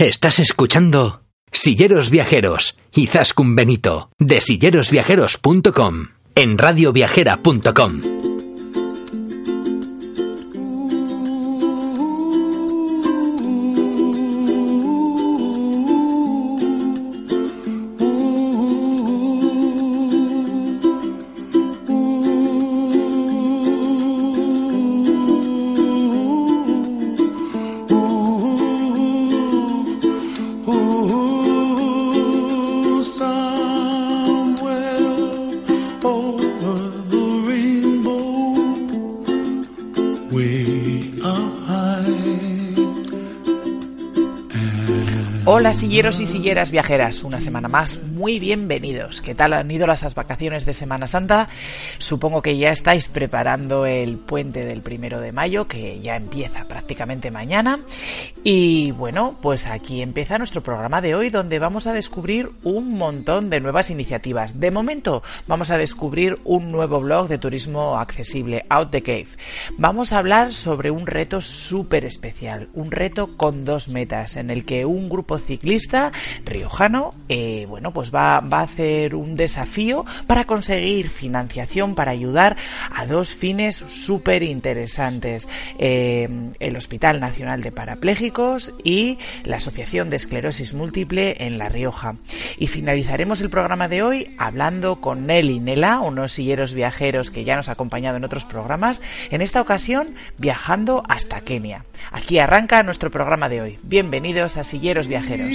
Estás escuchando Silleros Viajeros y Zascun Benito de sillerosviajeros.com en radioviajera.com. Hola silleros y silleras viajeras, una semana más, muy bienvenidos. ¿Qué tal han ido las vacaciones de Semana Santa? Supongo que ya estáis preparando el puente del primero de mayo, que ya empieza prácticamente mañana. Y bueno, pues aquí empieza nuestro programa de hoy, donde vamos a descubrir un montón de nuevas iniciativas. De momento, vamos a descubrir un nuevo blog de turismo accesible, Out the Cave. Vamos a hablar sobre un reto súper especial, un reto con dos metas, en el que un grupo ciclista riojano, eh, bueno, pues va, va a hacer un desafío para conseguir financiación para ayudar a dos fines súper interesantes. Eh, el Hospital Nacional de Parapléjicos y la Asociación de Esclerosis Múltiple en La Rioja. Y finalizaremos el programa de hoy hablando con Nelly Nela, unos silleros viajeros que ya nos ha acompañado en otros programas, en esta ocasión viajando hasta Kenia. Aquí arranca nuestro programa de hoy. Bienvenidos a Silleros Viajeros.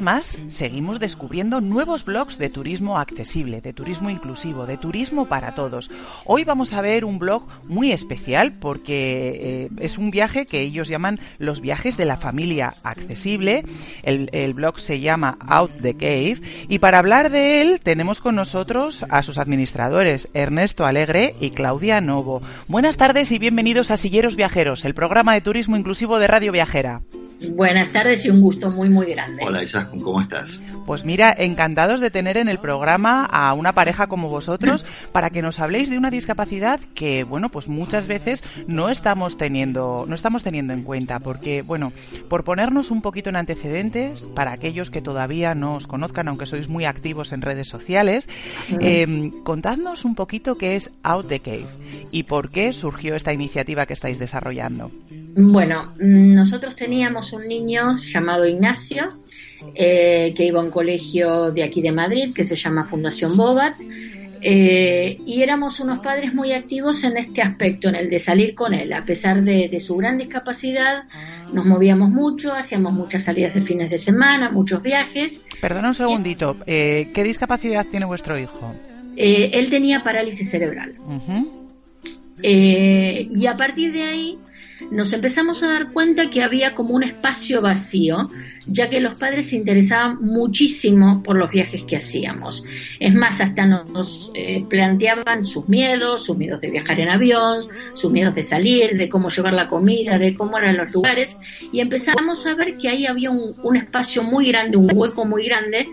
Más, seguimos descubriendo nuevos blogs de turismo accesible, de turismo inclusivo, de turismo para todos. Hoy vamos a ver un blog muy especial porque eh, es un viaje que ellos llaman los viajes de la familia accesible. El, el blog se llama Out the Cave y para hablar de él tenemos con nosotros a sus administradores, Ernesto Alegre y Claudia Novo. Buenas tardes y bienvenidos a Silleros Viajeros, el programa de turismo inclusivo de Radio Viajera. Buenas tardes y un gusto muy muy grande. Hola Isaskun, ¿cómo estás? Pues mira, encantados de tener en el programa a una pareja como vosotros para que nos habléis de una discapacidad que, bueno, pues muchas veces no estamos teniendo, no estamos teniendo en cuenta, porque, bueno, por ponernos un poquito en antecedentes, para aquellos que todavía no os conozcan, aunque sois muy activos en redes sociales, eh, contadnos un poquito qué es Out the Cave y por qué surgió esta iniciativa que estáis desarrollando. Bueno, mm, nosotros teníamos un niño llamado Ignacio, eh, que iba a un colegio de aquí de Madrid, que se llama Fundación Bobat, eh, y éramos unos padres muy activos en este aspecto, en el de salir con él. A pesar de, de su gran discapacidad, nos movíamos mucho, hacíamos muchas salidas de fines de semana, muchos viajes. Perdona un segundito, eh, ¿qué discapacidad tiene vuestro hijo? Él tenía parálisis cerebral. Y a partir de ahí nos empezamos a dar cuenta que había como un espacio vacío, ya que los padres se interesaban muchísimo por los viajes que hacíamos. Es más, hasta nos eh, planteaban sus miedos, sus miedos de viajar en avión, sus miedos de salir, de cómo llevar la comida, de cómo eran los lugares, y empezamos a ver que ahí había un, espacio muy grande, un hueco muy grande,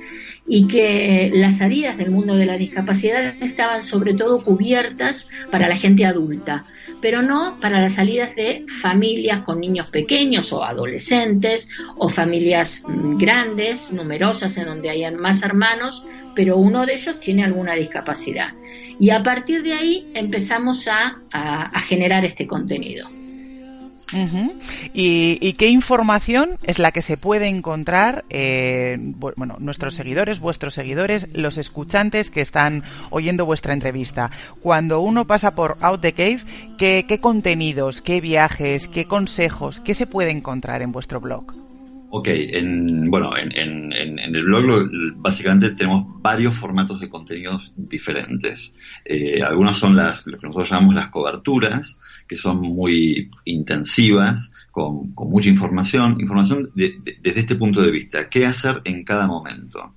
y que las salidas del mundo de la discapacidad estaban sobre todo cubiertas para la gente adulta pero no para las salidas de familias con niños pequeños o adolescentes o familias mm, grandes, numerosas, en donde hayan más hermanos, pero uno de ellos tiene alguna discapacidad. Y a partir de ahí empezamos a, a- a generar este contenido. ¿Y, y qué información es la que se puede encontrar, eh, bu- bueno, nuestros seguidores, vuestros seguidores, los escuchantes que están oyendo vuestra entrevista? Cuando uno pasa por Out the Cave, ¿qué, qué contenidos, qué viajes, qué consejos, qué se puede encontrar en vuestro blog? Ok, en, bueno, en, en- el blog lo- básicamente tenemos varios formatos de contenidos diferentes. Eh, algunos son las, lo que nosotros llamamos las coberturas, que son muy intensivas, con, mucha información, información de- de- desde este punto de vista, qué hacer en cada momento.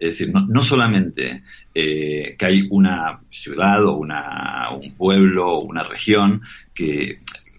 Es decir, no, no solamente eh, que hay una ciudad o una, un pueblo o una región que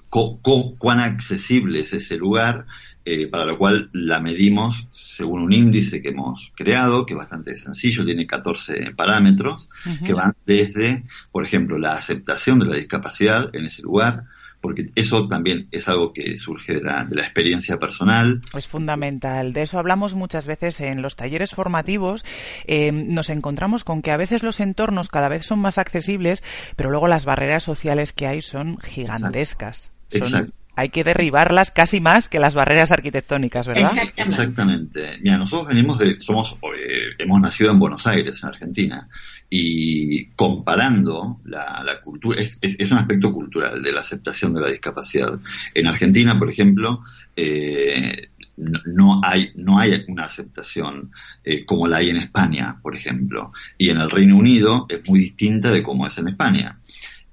co- co- cuán accesible es ese lugar, eh, para lo cual la medimos según un índice que hemos creado, que es bastante sencillo, tiene 14 parámetros, que van desde, por ejemplo, la aceptación de la discapacidad en ese lugar, porque eso también es algo que surge de la, de la experiencia personal, Es fundamental. De eso hablamos muchas veces en los talleres formativos. Eh, nos encontramos con que a veces los entornos cada vez son más accesibles, pero luego las barreras sociales que hay son gigantescas. Son- Exacto. Hay que derribarlas casi más que las barreras arquitectónicas, ¿verdad? Exactamente. Exactamente. Mira, nosotros venimos de, somos, eh, hemos nacido en Buenos Aires, en Argentina, y comparando la, la cultura, es, es, es un aspecto cultural de la aceptación de la discapacidad. En Argentina, por ejemplo, eh, no, no hay no hay una aceptación eh, como la hay en España, por ejemplo, y en el Reino Unido es muy distinta de cómo es en España.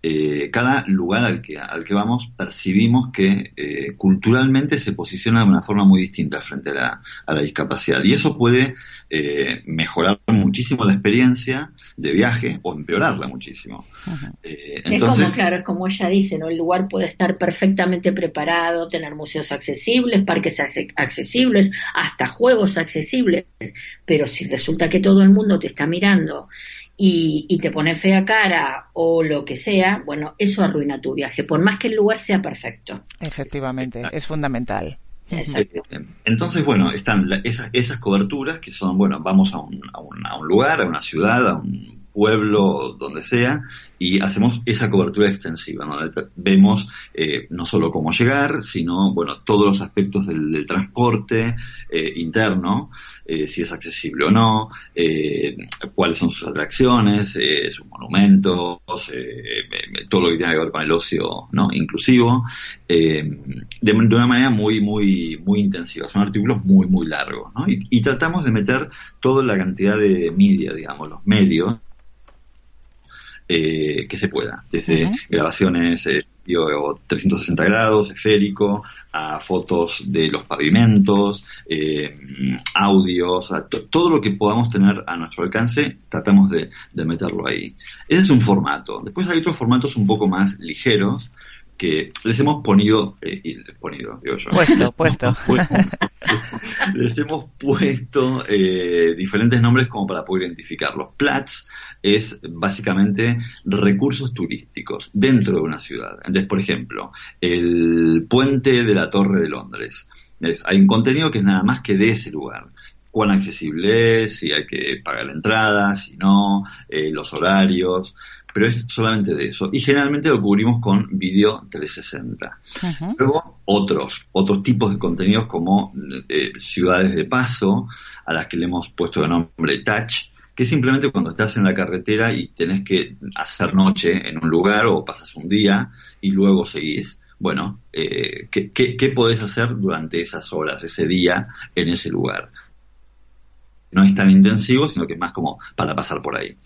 Eh, cada lugar al que, al que vamos percibimos que eh, culturalmente se posiciona de una forma muy distinta frente a la, a la discapacidad y eso puede eh, mejorar muchísimo la experiencia de viaje o empeorarla muchísimo. Eh, Es como, claro, es como ella dice, ¿no? El lugar puede estar perfectamente preparado, tener museos accesibles, parques acce- accesibles, hasta juegos accesibles, pero si resulta que todo el mundo te está mirando y, y te pone fea cara o lo que sea, bueno, eso arruina tu viaje, por más que el lugar sea perfecto. Efectivamente, es fundamental. Exacto. Eh, Entonces, bueno, están la- esas, esas coberturas que son, bueno, vamos a un, a, un, a un lugar, a una ciudad, a un pueblo, donde sea, y hacemos esa cobertura extensiva, donde te- vemos eh, no solo cómo llegar, sino, bueno, todos los aspectos del, del transporte eh, interno, eh, si es accesible o no, eh, cuáles son sus atracciones, eh, sus monumentos, eh, eh, todo lo que tiene que ver con el ocio no inclusivo, de, de una manera muy, muy, muy intensiva. Son artículos muy, muy largos, ¿no? Y, y tratamos de meter toda la cantidad de media, digamos, los medios, eh, que se pueda, desde grabaciones eh, vídeo 360 grados, esférico, a fotos de los pavimentos, eh, audios, todo lo que podamos tener a nuestro alcance, tratamos de, de meterlo ahí. Ese es un formato. Después hay otros formatos un poco más ligeros que les hemos ponido, eh, y- ponido, digo yo. Puesto, Les- puesto. les hemos puesto eh, diferentes nombres como para poder identificarlos. Plats es básicamente recursos turísticos dentro de una ciudad. Entonces, por ejemplo, el puente de la Torre de Londres. Es- hay un contenido que es nada más que de ese lugar. Cuán accesible es, si hay que pagar la entrada, si no, eh, los horarios, pero es solamente de eso. Y generalmente lo cubrimos con video 360. Ujú. Luego otros, otros tipos de contenidos como eh, ciudades de paso, a las que le hemos puesto el nombre Touch, que simplemente cuando estás en la carretera y tenés que hacer noche en un lugar o pasas un día y luego seguís. Bueno, eh, ¿qué, qué, qué podés hacer durante esas horas, ese día, en ese lugar? No es tan intensivo, sino que es más como para pasar por ahí.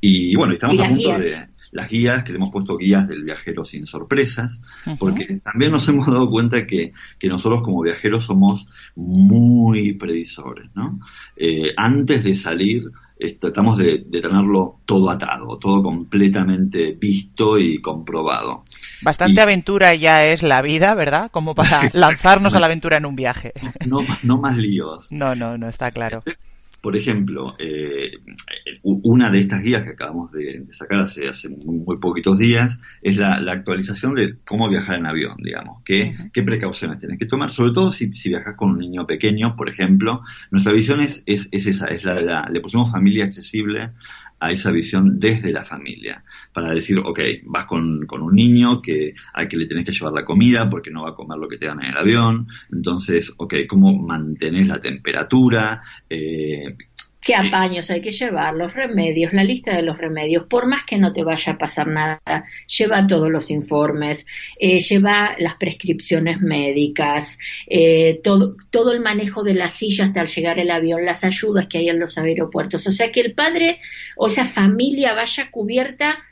Y bueno, estamos Y a punto guías. de las guías, que le hemos puesto guías del viajero sin sorpresas, porque también nos hemos dado cuenta que, que nosotros como viajeros somos muy previsores, ¿no? Eh, antes de salir eh, tratamos de, de tenerlo todo atado, todo completamente visto y comprobado. Bastante Y- aventura ya es la vida, ¿verdad? Como para lanzarnos a la aventura en un viaje. No, no más líos. No, no, no está claro. Por ejemplo, eh, una de estas guías que acabamos de, de sacar hace, hace muy, muy poquitos días es la, la actualización de cómo viajar en avión, digamos. ¿Qué, qué precauciones tienes que tomar? Sobre todo si, si viajas con un niño pequeño, por ejemplo. Nuestra visión es, es, es esa, es la de la, le pusimos familia accesible a esa visión desde la familia, para decir, ok, vas con, con un niño que al que le tenés que llevar la comida porque no va a comer lo que te dan en el avión, entonces, ok, ¿cómo mantenés la temperatura? Eh, qué apaños hay que llevar, los remedios, la lista de los remedios, por más que no te vaya a pasar nada, lleva todos los informes, eh, lleva las prescripciones médicas, eh, todo, todo el manejo de la silla hasta al llegar el avión, las ayudas que hay en los aeropuertos. O sea, que el padre o esa familia vaya cubierta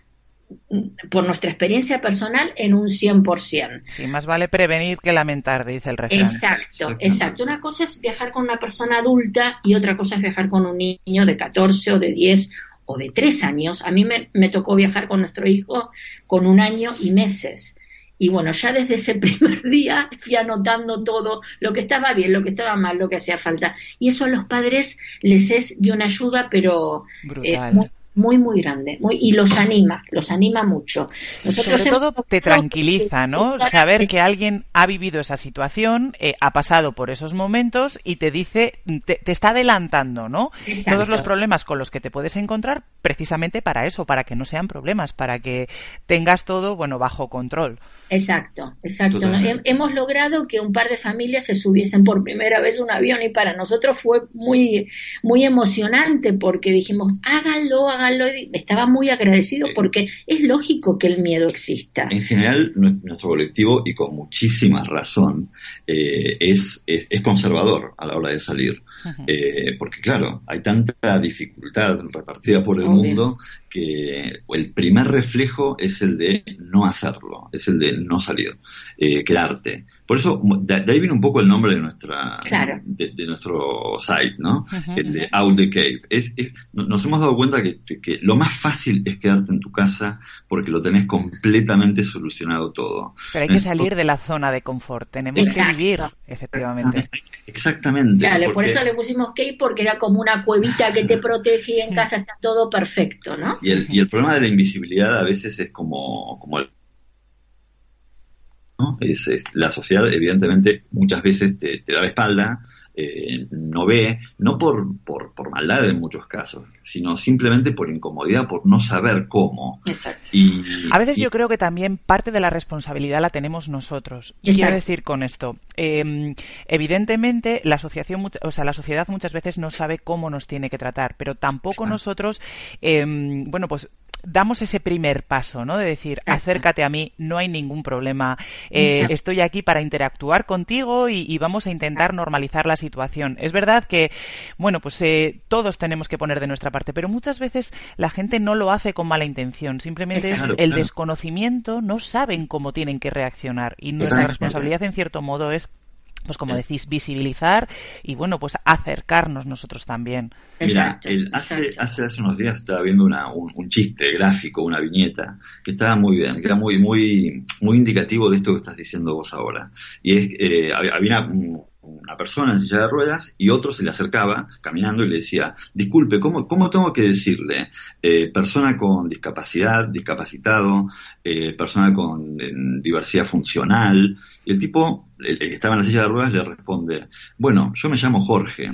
por nuestra experiencia personal en un 100%. Sí, más vale prevenir que lamentar, dice el refrán. Exacto, exacto. Una cosa es viajar con una persona adulta y otra cosa es viajar con un niño de 14 o de 10 o de 3 años. A mí me, me tocó viajar con nuestro hijo con un año y meses. Y bueno, ya desde ese primer día fui anotando todo, lo que estaba bien, lo que estaba mal, lo que hacía falta. Y eso a los padres les es de una ayuda, pero eh, muy, muy, muy grande. Muy, y los anima, los anima mucho. Nosotros Sobre todo te tranquiliza, ¿no? Saber que alguien ha vivido esa situación, eh, ha pasado por esos momentos y te dice, te, está adelantando, ¿no? Todos los problemas con los que te puedes encontrar precisamente para eso, para que no sean problemas, para que tengas todo, bueno, bajo control. Exacto, exacto. Hemos logrado que un par de familias se subiesen por primera vez un avión y para nosotros fue muy, muy emocionante porque dijimos, hágalo, hágalo estaba muy agradecido porque es lógico que el miedo exista. En general, nuestro colectivo, y con muchísima razón, eh, es, es, conservador a la hora de salir. Eh, porque claro, hay tanta dificultad repartida por el mundo que el primer reflejo es el de no hacerlo, es el de no salir, eh, quedarte. Por eso, de, ahí viene un poco el nombre de nuestra de, nuestro site, ¿no? el de Out the Cave. Es, nos hemos dado cuenta que, que, lo más fácil es quedarte en tu casa porque lo tenés completamente solucionado todo. Pero hay que salir de la zona de confort, tenemos que vivir, efectivamente. Exactamente. Claro, por eso le pusimos cave porque era como una cuevita que te protege y en casa está todo perfecto, ¿no? Y el, y el problema de la invisibilidad a veces es como, como el es, la sociedad, evidentemente, muchas veces te, da la espalda, eh, no ve, no por, por, por, maldad en muchos casos, sino simplemente por incomodidad, por no saber cómo. Exacto. Y, a veces yo creo que también parte de la responsabilidad la tenemos nosotros. Quiero decir con esto, em, evidentemente la asociación, o sea, la sociedad muchas veces no sabe cómo nos tiene que tratar, pero tampoco nosotros, em, bueno, pues damos ese primer paso, ¿no? De decir, acércate a mí, no hay ningún problema, eh, estoy aquí para interactuar contigo y, vamos a intentar normalizar la situación. Es verdad que, bueno, pues eh, todos tenemos que poner de nuestra parte, pero muchas veces la gente no lo hace con mala intención, simplemente es el desconocimiento, no saben cómo tienen que reaccionar y nuestra responsabilidad en cierto modo es pues como decís, visibilizar y bueno, pues acercarnos nosotros también. Mira, hace, hace, hace unos días estaba viendo una, un, chiste gráfico, una viñeta, que estaba muy bien, que era muy, muy, muy indicativo de esto que estás diciendo vos ahora. Y es, eh, había una, una persona en silla de ruedas y otro se le acercaba caminando y le decía, disculpe, ¿cómo, cómo tengo que decirle? Eh, persona con discapacidad, discapacitado, eh, persona con diversidad funcional. Y el tipo, el, que estaba en la silla de ruedas, le responde, bueno, yo me llamo Jorge.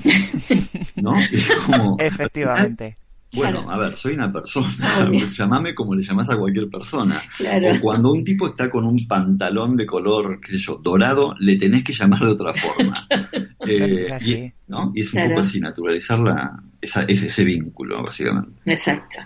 ¿No? Efectivamente. Bueno, a ver, soy una persona, llamame como le llamas a cualquier persona. O cuando un tipo está con un pantalón de color, qué sé yo, dorado, le tenés que llamar de otra forma. eh, y, ¿no? y, es un poco así, naturalizar la, esa, ese, ese vínculo, básicamente. Exacto.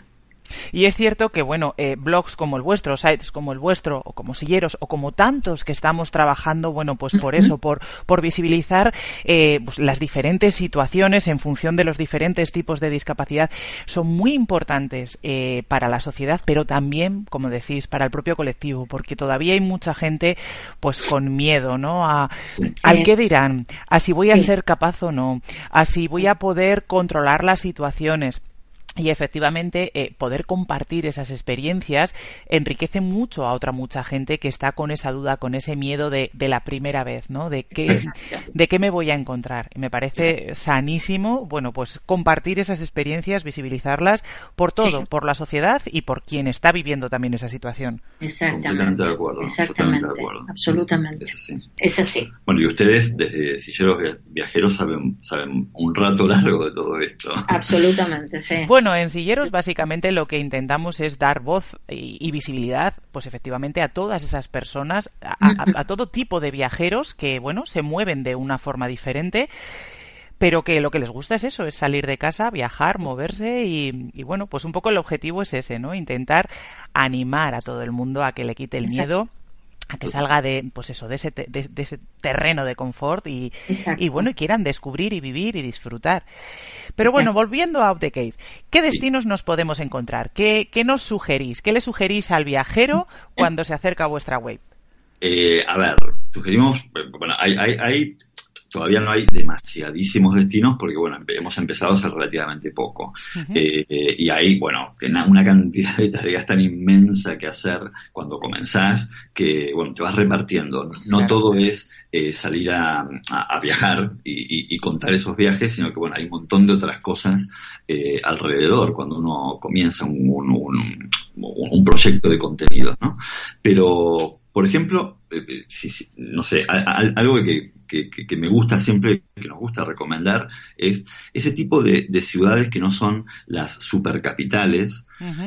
Y es cierto que, bueno, eh, blogs como el vuestro, sites como el vuestro, o como Silleros, o como tantos que estamos trabajando, bueno, pues por eso, por, por visibilizar eh, pues las diferentes situaciones en función de los diferentes tipos de discapacidad, son muy importantes eh, para la sociedad, pero también, como decís, para el propio colectivo, porque todavía hay mucha gente, pues con miedo, ¿no? A, Al qué dirán, a si voy a ser capaz o no, a si voy a poder controlar las situaciones y efectivamente eh, poder compartir esas experiencias enriquece mucho a otra mucha gente que está con esa duda, con ese miedo de, de la primera vez, ¿no? De qué, de qué me voy a encontrar. Y me parece sanísimo, bueno, pues compartir esas experiencias, visibilizarlas por todo, por la sociedad y por quien está viviendo también esa situación. Exactamente. de acuerdo. Exactamente. Absolutamente. Es así. es así. Bueno, y ustedes desde Silleros Viajeros saben, saben un rato largo de todo esto. Absolutamente, sí. Bueno, bueno, en Silleros básicamente lo que intentamos es dar voz y, visibilidad, pues efectivamente a todas esas personas, a, todo tipo de viajeros que, bueno, se mueven de una forma diferente pero que lo que les gusta es eso, es salir de casa, viajar, moverse y, y bueno, pues un poco el objetivo es ese, ¿no? Intentar animar a todo el mundo a que le quite el miedo a que salga de pues eso de ese, te- de, de ese terreno de confort y, y bueno y quieran descubrir y vivir y disfrutar. Pero bueno volviendo a Out the Cave qué destinos nos podemos encontrar qué, qué nos sugerís qué le sugerís al viajero cuando se acerca a vuestra web Eh, a ver, sugerimos, eh, bueno, hay, hay, hay- todavía no hay demasiadísimos destinos porque, bueno, hemos empezado hace relativamente poco. Eh, eh, y hay, bueno, una cantidad de tareas tan inmensa que hacer cuando comenzás que, bueno, te vas repartiendo. No Claro. todo es eh, salir a, a- a viajar y, y- y contar esos viajes, sino que, bueno, hay un montón de otras cosas eh, alrededor cuando uno comienza un, un, un- un- proyecto de contenidos, ¿no? Pero, por ejemplo, eh, eh, si- si- no sé, a- a- algo que, que- me gusta siempre, que nos gusta recomendar, es ese tipo de, de ciudades que no son las supercapitales,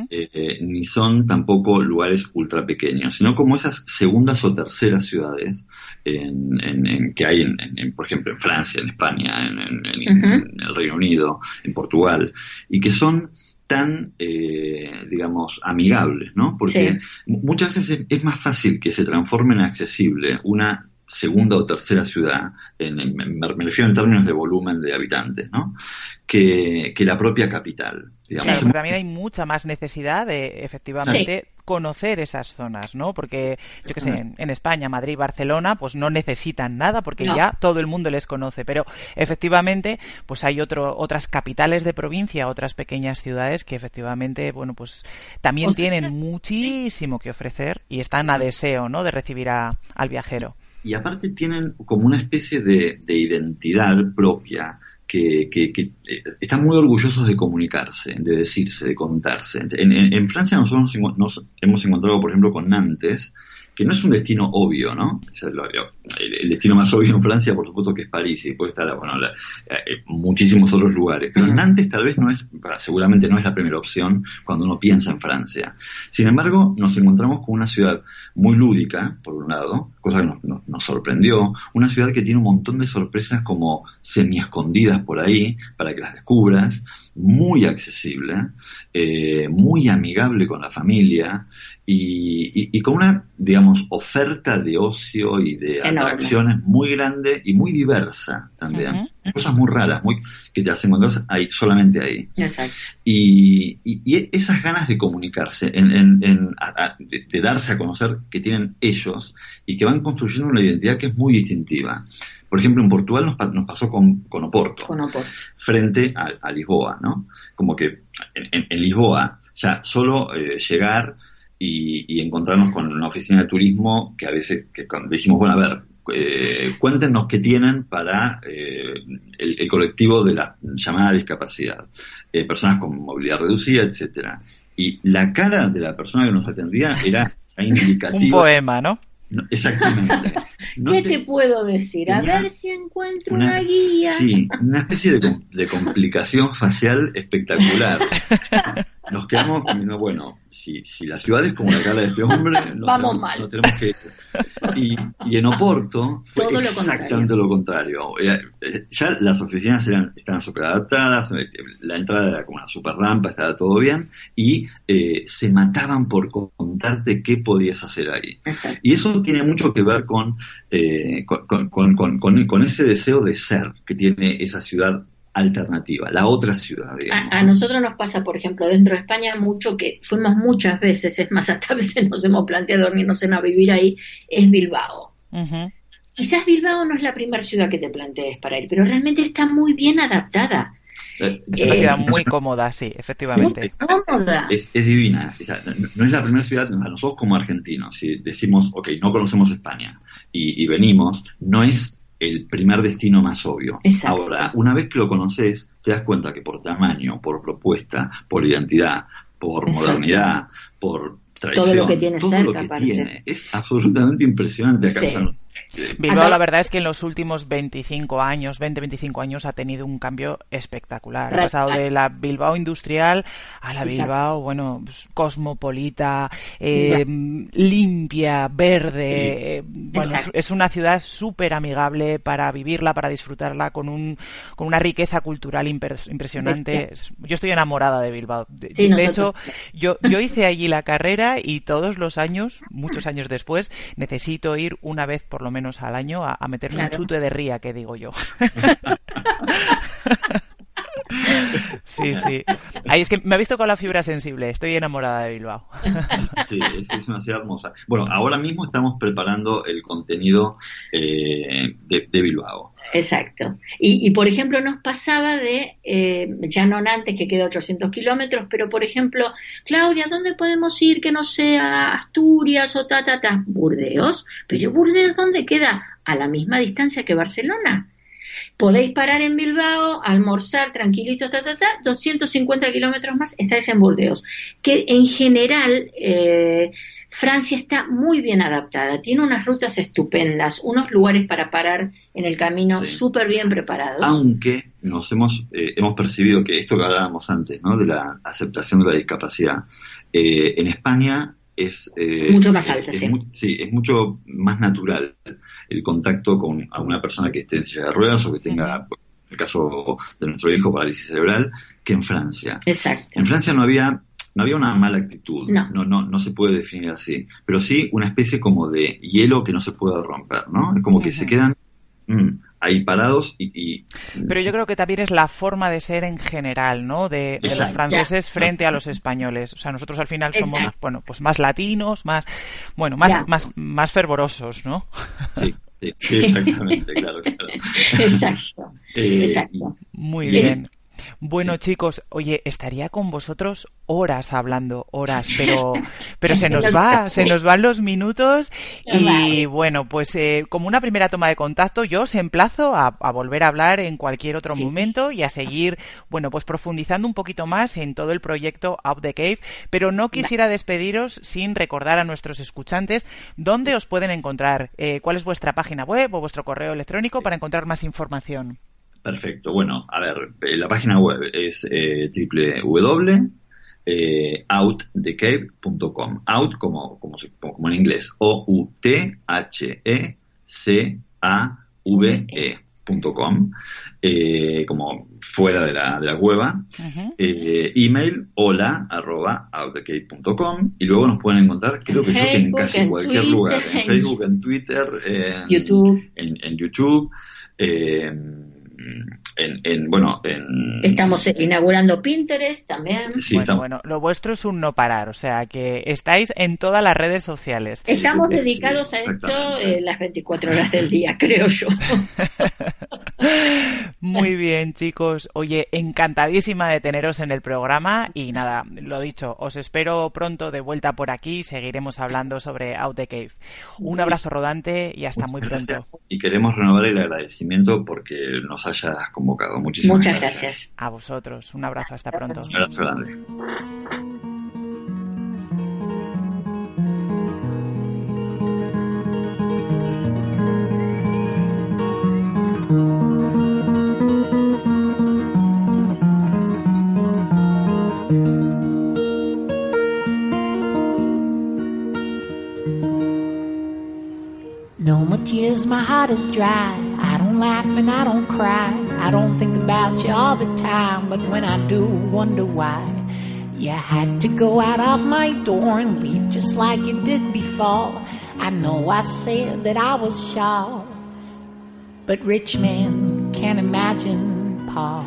eh, ni son tampoco lugares ultra pequeños, sino como esas segundas o terceras ciudades en, en- en- que hay, en, por ejemplo, en Francia, en España, en, Ujú. en el Reino Unido, en Portugal, y que son tan, eh, digamos, amigables, ¿no? Porque mu- muchas veces es, es más fácil que se transforme en accesible una segunda o tercera ciudad, en, en- me me refiero en términos de volumen de habitantes, ¿no? Que, que la propia capital. Digamos, Claro, porque también hay mucha más necesidad de efectivamente conocer esas zonas, ¿no? Porque yo que sé, en, en España, Madrid, Barcelona, pues no necesitan nada porque No. ya todo el mundo les conoce, pero efectivamente, pues hay otro, otras capitales de provincia, otras pequeñas ciudades que efectivamente, bueno, pues también tienen muchísimo que ofrecer y están a deseo, ¿no? De recibir a- al viajero. Y aparte tienen como una especie de, de identidad propia que, que- que, eh, están muy orgullosos de comunicarse, de decirse, de contarse. En, en- Francia nosotros nos hemos encontrado, por ejemplo, con Nantes, que no es un destino obvio, ¿no? O sea, lo- lo- el, el destino más obvio en Francia, por supuesto, que es París, y puede estar, bueno, la- eh, muchísimos otros lugares. Pero. Nantes tal vez no es, seguramente no es la primera opción cuando uno piensa en Francia. Sin embargo, nos encontramos con una ciudad muy lúdica, por un lado, cosa que nos, nos- nos sorprendió, una ciudad que tiene un montón de sorpresas como semi escondidas por ahí para que las descubras, muy accesible, eh, muy amigable con la familia y, y- y con una, digamos, oferta de ocio y de Enorme. atracciones muy grande y muy diversa también. Ujú. Cosas muy raras, muy que te las encuentras ahí, solamente ahí Exacto. y, y- y esas ganas de comunicarse, en, en- en- a- a- de, de darse a conocer que tienen ellos y que van construyendo una identidad que es muy distintiva. Por ejemplo, en Portugal nos, nos pasó con, con Oporto, Con Oporto. frente a, a Lisboa, ¿no? Como que en, en- en Lisboa, ya solo eh, llegar y, y encontrarnos con una oficina de turismo que a veces que cuando decimos, bueno, a ver, eh, cuéntenos qué tienen para eh, el, el colectivo de la llamada discapacidad, eh, personas con movilidad reducida, etcétera. Y la cara de la persona que nos atendía era indicativa. Un poema, ¿no? No, exactamente. No ¿Qué te, puedo decir? A ver si encuentro una, guía. Sí, una especie de complicación facial espectacular. Nos quedamos comiendo, bueno, si, si la ciudad es como la cara de este hombre, no Vamos tenemos, mal. no tenemos que... Y, y en Oporto fue Todo exactamente lo contrario. Eh, Ya las oficinas eran, estaban súper adaptadas, eh, la entrada era como una super rampa, estaba todo bien, y eh, se mataban por contarte qué podías hacer ahí. Exacto. Y eso tiene mucho que ver con, eh, con- con- con- con ese deseo de ser que tiene esa ciudad alternativa, la otra ciudad, digamos. A, a nosotros nos pasa, por ejemplo, dentro de España mucho que fuimos muchas veces, es más, hasta a veces nos hemos planteado dormirnos en a vivir ahí, es Bilbao. Quizás Bilbao no es la primera ciudad que te plantees para ir, pero realmente está muy bien adaptada, Es una Eh, ciudad muy cómoda, sí, muy efectivamente. cómoda. es, es divina. O sea, no, no es la primera ciudad, nosotros como argentinos, si decimos, ok, no conocemos España y, y venimos, no es el primer destino más obvio. Exacto. Ahora, una vez que lo conoces, te das cuenta que por tamaño, por propuesta, por identidad, por Exacto. modernidad, por tradición, Todo lo que tiene todo cerca, lo que aparte. tiene, es absolutamente impresionante acá. Sí. Bilbao, la verdad es que en los últimos 25 años, 20-25 años, ha tenido un cambio espectacular. Ha pasado de la Bilbao industrial a la Bilbao, bueno, pues, cosmopolita, eh, limpia, verde. eh, bueno, es, es una ciudad súper amigable para vivirla, para disfrutarla, con, un, con una riqueza cultural impresionante. Es- Yo estoy enamorada de Bilbao. De, Sí, de hecho, yo, yo hice allí la carrera y todos los años, muchos años después, necesito ir una vez por lo menos al año a, a meterme Claro. un chute de ría, que digo yo. sí, sí. Ahí es que me ha visto con la fibra sensible. Estoy enamorada de Bilbao. Sí, es, es una ciudad hermosa. Bueno, ahora mismo estamos preparando el contenido eh, de, de Bilbao. Exacto. Y, y, por ejemplo, nos pasaba de, eh, ya no antes que queda 800 kilómetros, pero por ejemplo, Claudia, ¿dónde podemos ir que no sea Asturias o ta, ta, ta? Burdeos. Pero Burdeos, ¿dónde queda? A la misma distancia que Barcelona. Podéis parar en Bilbao, almorzar tranquilito, ta, ta, ta, 250 kilómetros más, estáis en Burdeos. Que en general, eh, Francia está muy bien adaptada, tiene unas rutas estupendas, unos lugares para parar en el camino Sí. súper bien preparados. Aunque nos hemos, eh, hemos percibido que esto que hablábamos antes, ¿no? de la aceptación de la discapacidad, eh, en España es... eh, Mucho más alta, es sí. mu- sí, es mucho más natural el contacto con a una persona que esté en silla de ruedas o que tenga, en el caso de nuestro hijo, parálisis cerebral, que en Francia. Exacto. En Francia no había no había una mala actitud, No. no, no, no se puede definir así, pero sí una especie como de hielo que no se puede romper, ¿no? Es como que se quedan mm, ahí parados y, y- Pero yo creo que también es la forma de ser en general, ¿no? De, de los franceses frente a los españoles. O sea, nosotros al final somos, Exacto. bueno, pues más latinos, más, bueno, más, Ya. más, más fervorosos, ¿no? sí, sí, sí, exactamente, claro, claro. Exacto. Eh, Exacto. Muy Es- Bueno, chicos, oye, estaría con vosotros horas hablando, horas, pero, pero se nos va, se nos van los minutos y bueno, pues eh, como una primera toma de contacto, yo os emplazo a, a volver a hablar en cualquier otro Sí. momento y a seguir, bueno, pues profundizando un poquito más en todo el proyecto Out the Cave, pero no quisiera despediros sin recordar a nuestros escuchantes dónde os pueden encontrar, eh, cuál es vuestra página web o vuestro correo electrónico para encontrar más información. Perfecto. Bueno, a ver, eh, la página web es eh, www.outthecave.com. Out como, como, como- como en inglés. O-U-T-H-E-C-A-V-E.com. Eh, como fuera de la, de la cueva. Ujú. Eh, email hola arroba outthecave.com y luego nos pueden encontrar creo que yo que en casi en cualquier Twitter, lugar en en Facebook en Twitter en YouTube. en, en YouTube eh, en, en bueno en Estamos inaugurando Pinterest también. sí, bueno, estamos- bueno, lo vuestro es un no parar, o sea que estáis en todas las redes sociales. Estamos Es- dedicados a esto eh, las 24 horas del día, creo yo. Muy bien, chicos. Oye, encantadísima de teneros en el programa y nada, lo dicho, os espero pronto de vuelta por aquí. Seguiremos hablando sobre Out the Cave. Un abrazo rodante y hasta muy pronto. gracias. y queremos renovar el agradecimiento porque nos hayas convocado muchísimas Muchas gracias. A vosotros. Un abrazo, hasta pronto. un abrazo grande No more tears, my heart is dry. I don't laugh and I don't cry. I don't think about you all the time, but when I do, wonder why. You had to go out of my door and leave just like you did before. I know I said that I was sure, but rich men can't imagine Paul.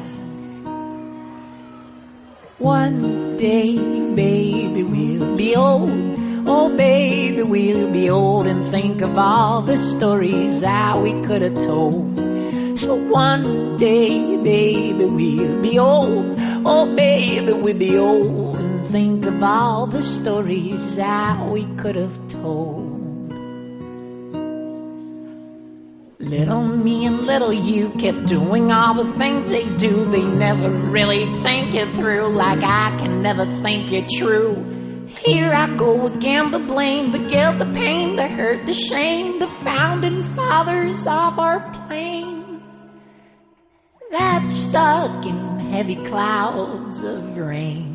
One day, baby, we'll be old. Oh, baby, we'll be old and think of all the stories that we could have told. So one day, baby, we'll be old. Oh, baby, we'll be old and think of all the stories that we could have told. Little me and little you kept doing all the things they do. They never really think it through like I can never think it true. Here I go again, the blame, the guilt, the pain, the hurt, the shame, the founding fathers of our plane. That's stuck in heavy clouds of rain.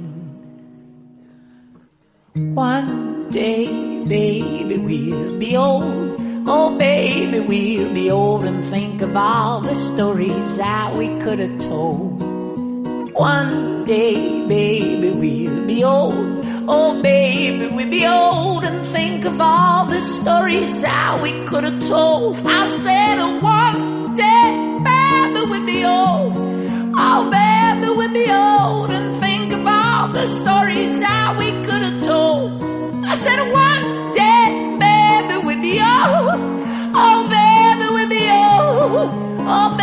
One day, baby, we'll be old. Oh, baby, we'll be old and think of all the stories that we could have told. One day, baby, we'll be old. Oh, baby, we'll be old and think of all the stories that we could have told. I said, oh, one day, baby, we'll be old. Oh, baby, we'll be old and think of all the stories that we could have told. I said, one day, baby, we'll be old. Oh, baby, we'll be old. Oh,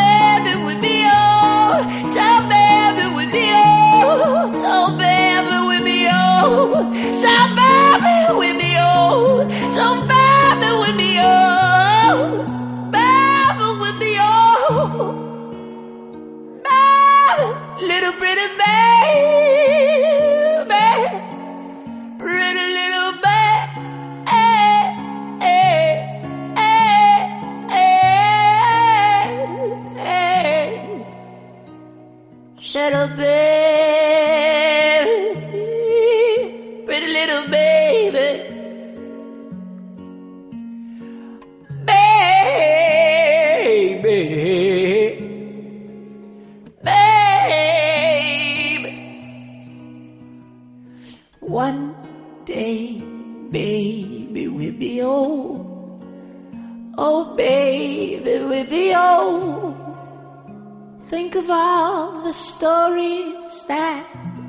baby, we'll be old. Think of all the stories that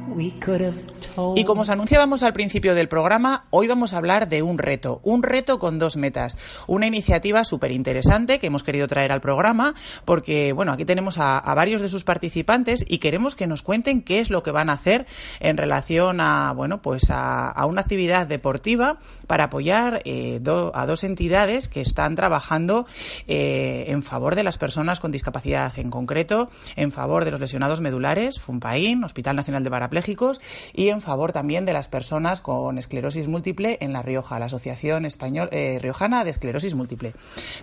we could have told. Y como os anunciábamos al principio del programa, hoy vamos a hablar de un reto, un reto con dos metas, una iniciativa súper interesante que hemos querido traer al programa porque, bueno, aquí tenemos a, a, varios de sus participantes y queremos que nos cuenten qué es lo que van a hacer en relación a, bueno, pues a, a una actividad deportiva para apoyar eh, do, a dos entidades que están trabajando eh, en favor de las personas con discapacidad, en concreto, en favor de los lesionados medulares, FUNPAIN, Hospital Nacional de Parapléjicos, y en favor también de las personas con esclerosis múltiple en La Rioja, la Asociación Español, eh, Riojana de Esclerosis Múltiple.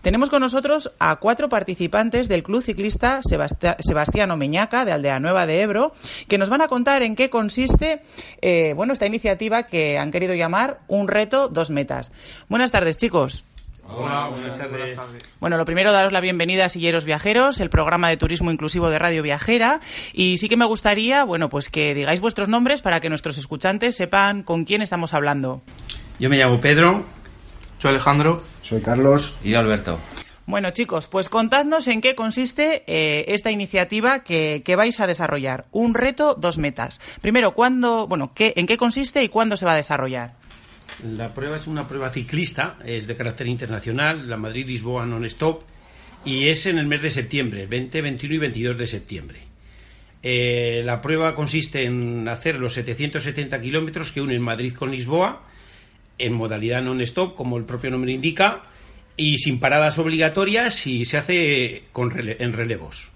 Tenemos con nosotros a cuatro participantes del Club Ciclista Sebasti Sebastián Omeñaca, de Aldea Nueva de Ebro, que nos van a contar en qué consiste eh, bueno, esta iniciativa que han querido llamar Un reto, dos metas. Buenas tardes, chicos. Hola, buenas tardes. Bueno, lo primero, daros la bienvenida a Silleros Viajeros, el programa de turismo inclusivo de Radio Viajera. Y sí que me gustaría, bueno, pues que digáis vuestros nombres para que nuestros escuchantes sepan con quién estamos hablando. Yo me llamo Pedro. Soy Alejandro. Soy Carlos. Y Alberto. Bueno, chicos, pues contadnos en qué consiste eh, esta iniciativa que, que, vais a desarrollar. Un reto, dos metas. Primero, ¿cuándo, bueno, qué, ¿en qué consiste y cuándo se va a desarrollar? La prueba es una prueba ciclista, es de carácter internacional, la Madrid-Lisboa non-stop, y es en el mes de septiembre, 20, 21 y 22 de septiembre. Eh, la prueba consiste en hacer los 770 kilómetros que unen Madrid con Lisboa, en modalidad non-stop, como el propio nombre indica, y sin paradas obligatorias y se hace con rele en relevos.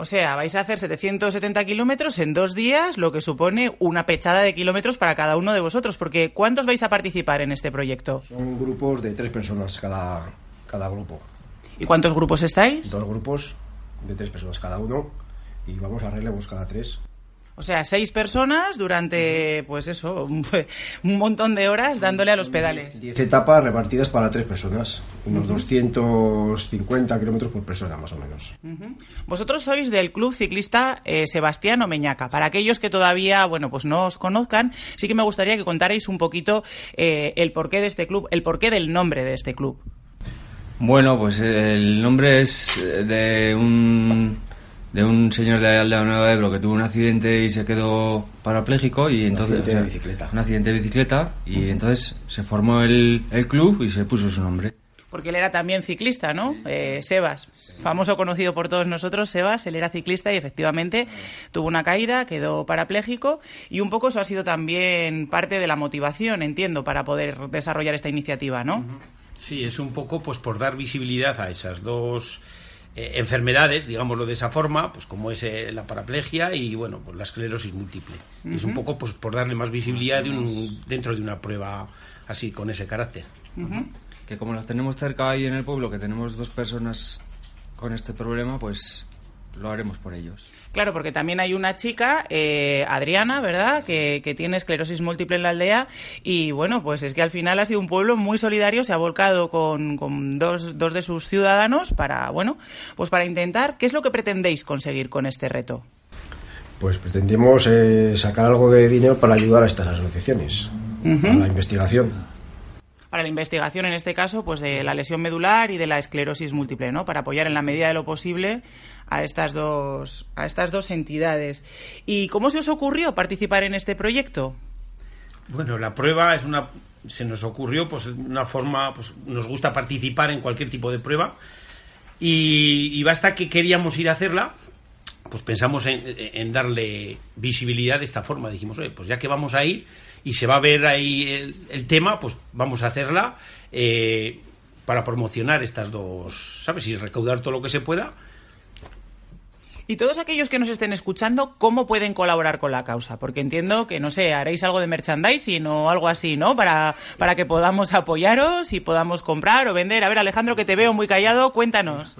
O sea, vais a hacer 770 kilómetros en dos días, lo que supone una pechada de kilómetros para cada uno de vosotros. Porque ¿cuántos vais a participar en este proyecto? Son grupos de tres personas cada, cada grupo. ¿Y cuántos grupos estáis? Dos grupos de tres personas cada uno y vamos a relevos cada tres. O sea, seis personas durante, pues eso, un, montón de horas dándole a los pedales. Diez etapas repartidas para tres personas, unos uh -huh. 250 kilómetros por persona más o menos. Uh -huh. Vosotros sois del Club Ciclista eh, Sebastián Omeñaca. Para aquellos que todavía, bueno, pues no os conozcan, sí que me gustaría que contarais un poquito eh, el porqué de este club, el porqué del nombre de este club. Bueno, pues el nombre es de un de un señor de Aldea Nueva de Ebro que tuvo un accidente y se quedó parapléjico y un entonces accidente de bicicleta. un accidente de bicicleta y uh -huh. entonces se formó el, el, club y se puso su nombre porque él era también ciclista, ¿no? Eh, Sebas, famoso conocido por todos nosotros, Sebas, él era ciclista y efectivamente tuvo una caída, quedó parapléjico y un poco eso ha sido también parte de la motivación, entiendo, para poder desarrollar esta iniciativa, ¿no? Uh -huh. Sí, es un poco pues por dar visibilidad a esas dos eh, enfermedades, digámoslo de esa forma, pues como es eh, la paraplegia y bueno, pues la esclerosis múltiple. Es un poco pues por darle más visibilidad de un- dentro de una prueba así con ese carácter. Que como las tenemos cerca ahí en el pueblo, que tenemos dos personas con este problema, pues lo haremos por ellos. Claro, porque también hay una chica, eh, Adriana, ¿verdad?, que, que tiene esclerosis múltiple en la aldea y bueno, pues es que al final ha sido un pueblo muy solidario, se ha volcado con, con dos, dos de sus ciudadanos para, bueno, pues para intentar, ¿qué es lo que pretendéis conseguir con este reto? Pues pretendemos eh, sacar algo de dinero para ayudar a estas asociaciones, Ujú. a la investigación. Para la investigación, en este caso, pues de la lesión medular y de la esclerosis múltiple, ¿no? Para apoyar en la medida de lo posible a estas dos, a estas dos entidades. ¿Y cómo se os ocurrió participar en este proyecto? Bueno, la prueba es una se nos ocurrió pues una forma pues nos gusta participar en cualquier tipo de prueba y, basta que queríamos ir a hacerla pues pensamos en, en darle visibilidad de esta forma dijimos oye pues ya que vamos a ir y se va a ver ahí el, el tema pues vamos a hacerla eh, para promocionar estas dos sabes y recaudar todo lo que se pueda Y todos aquellos que nos estén escuchando, ¿cómo pueden colaborar con la causa? Porque entiendo que, no sé, haréis algo de merchandising o algo así, ¿no? Para, para que podamos apoyaros y podamos comprar o vender. A ver, Alejandro, que te veo muy callado, cuéntanos.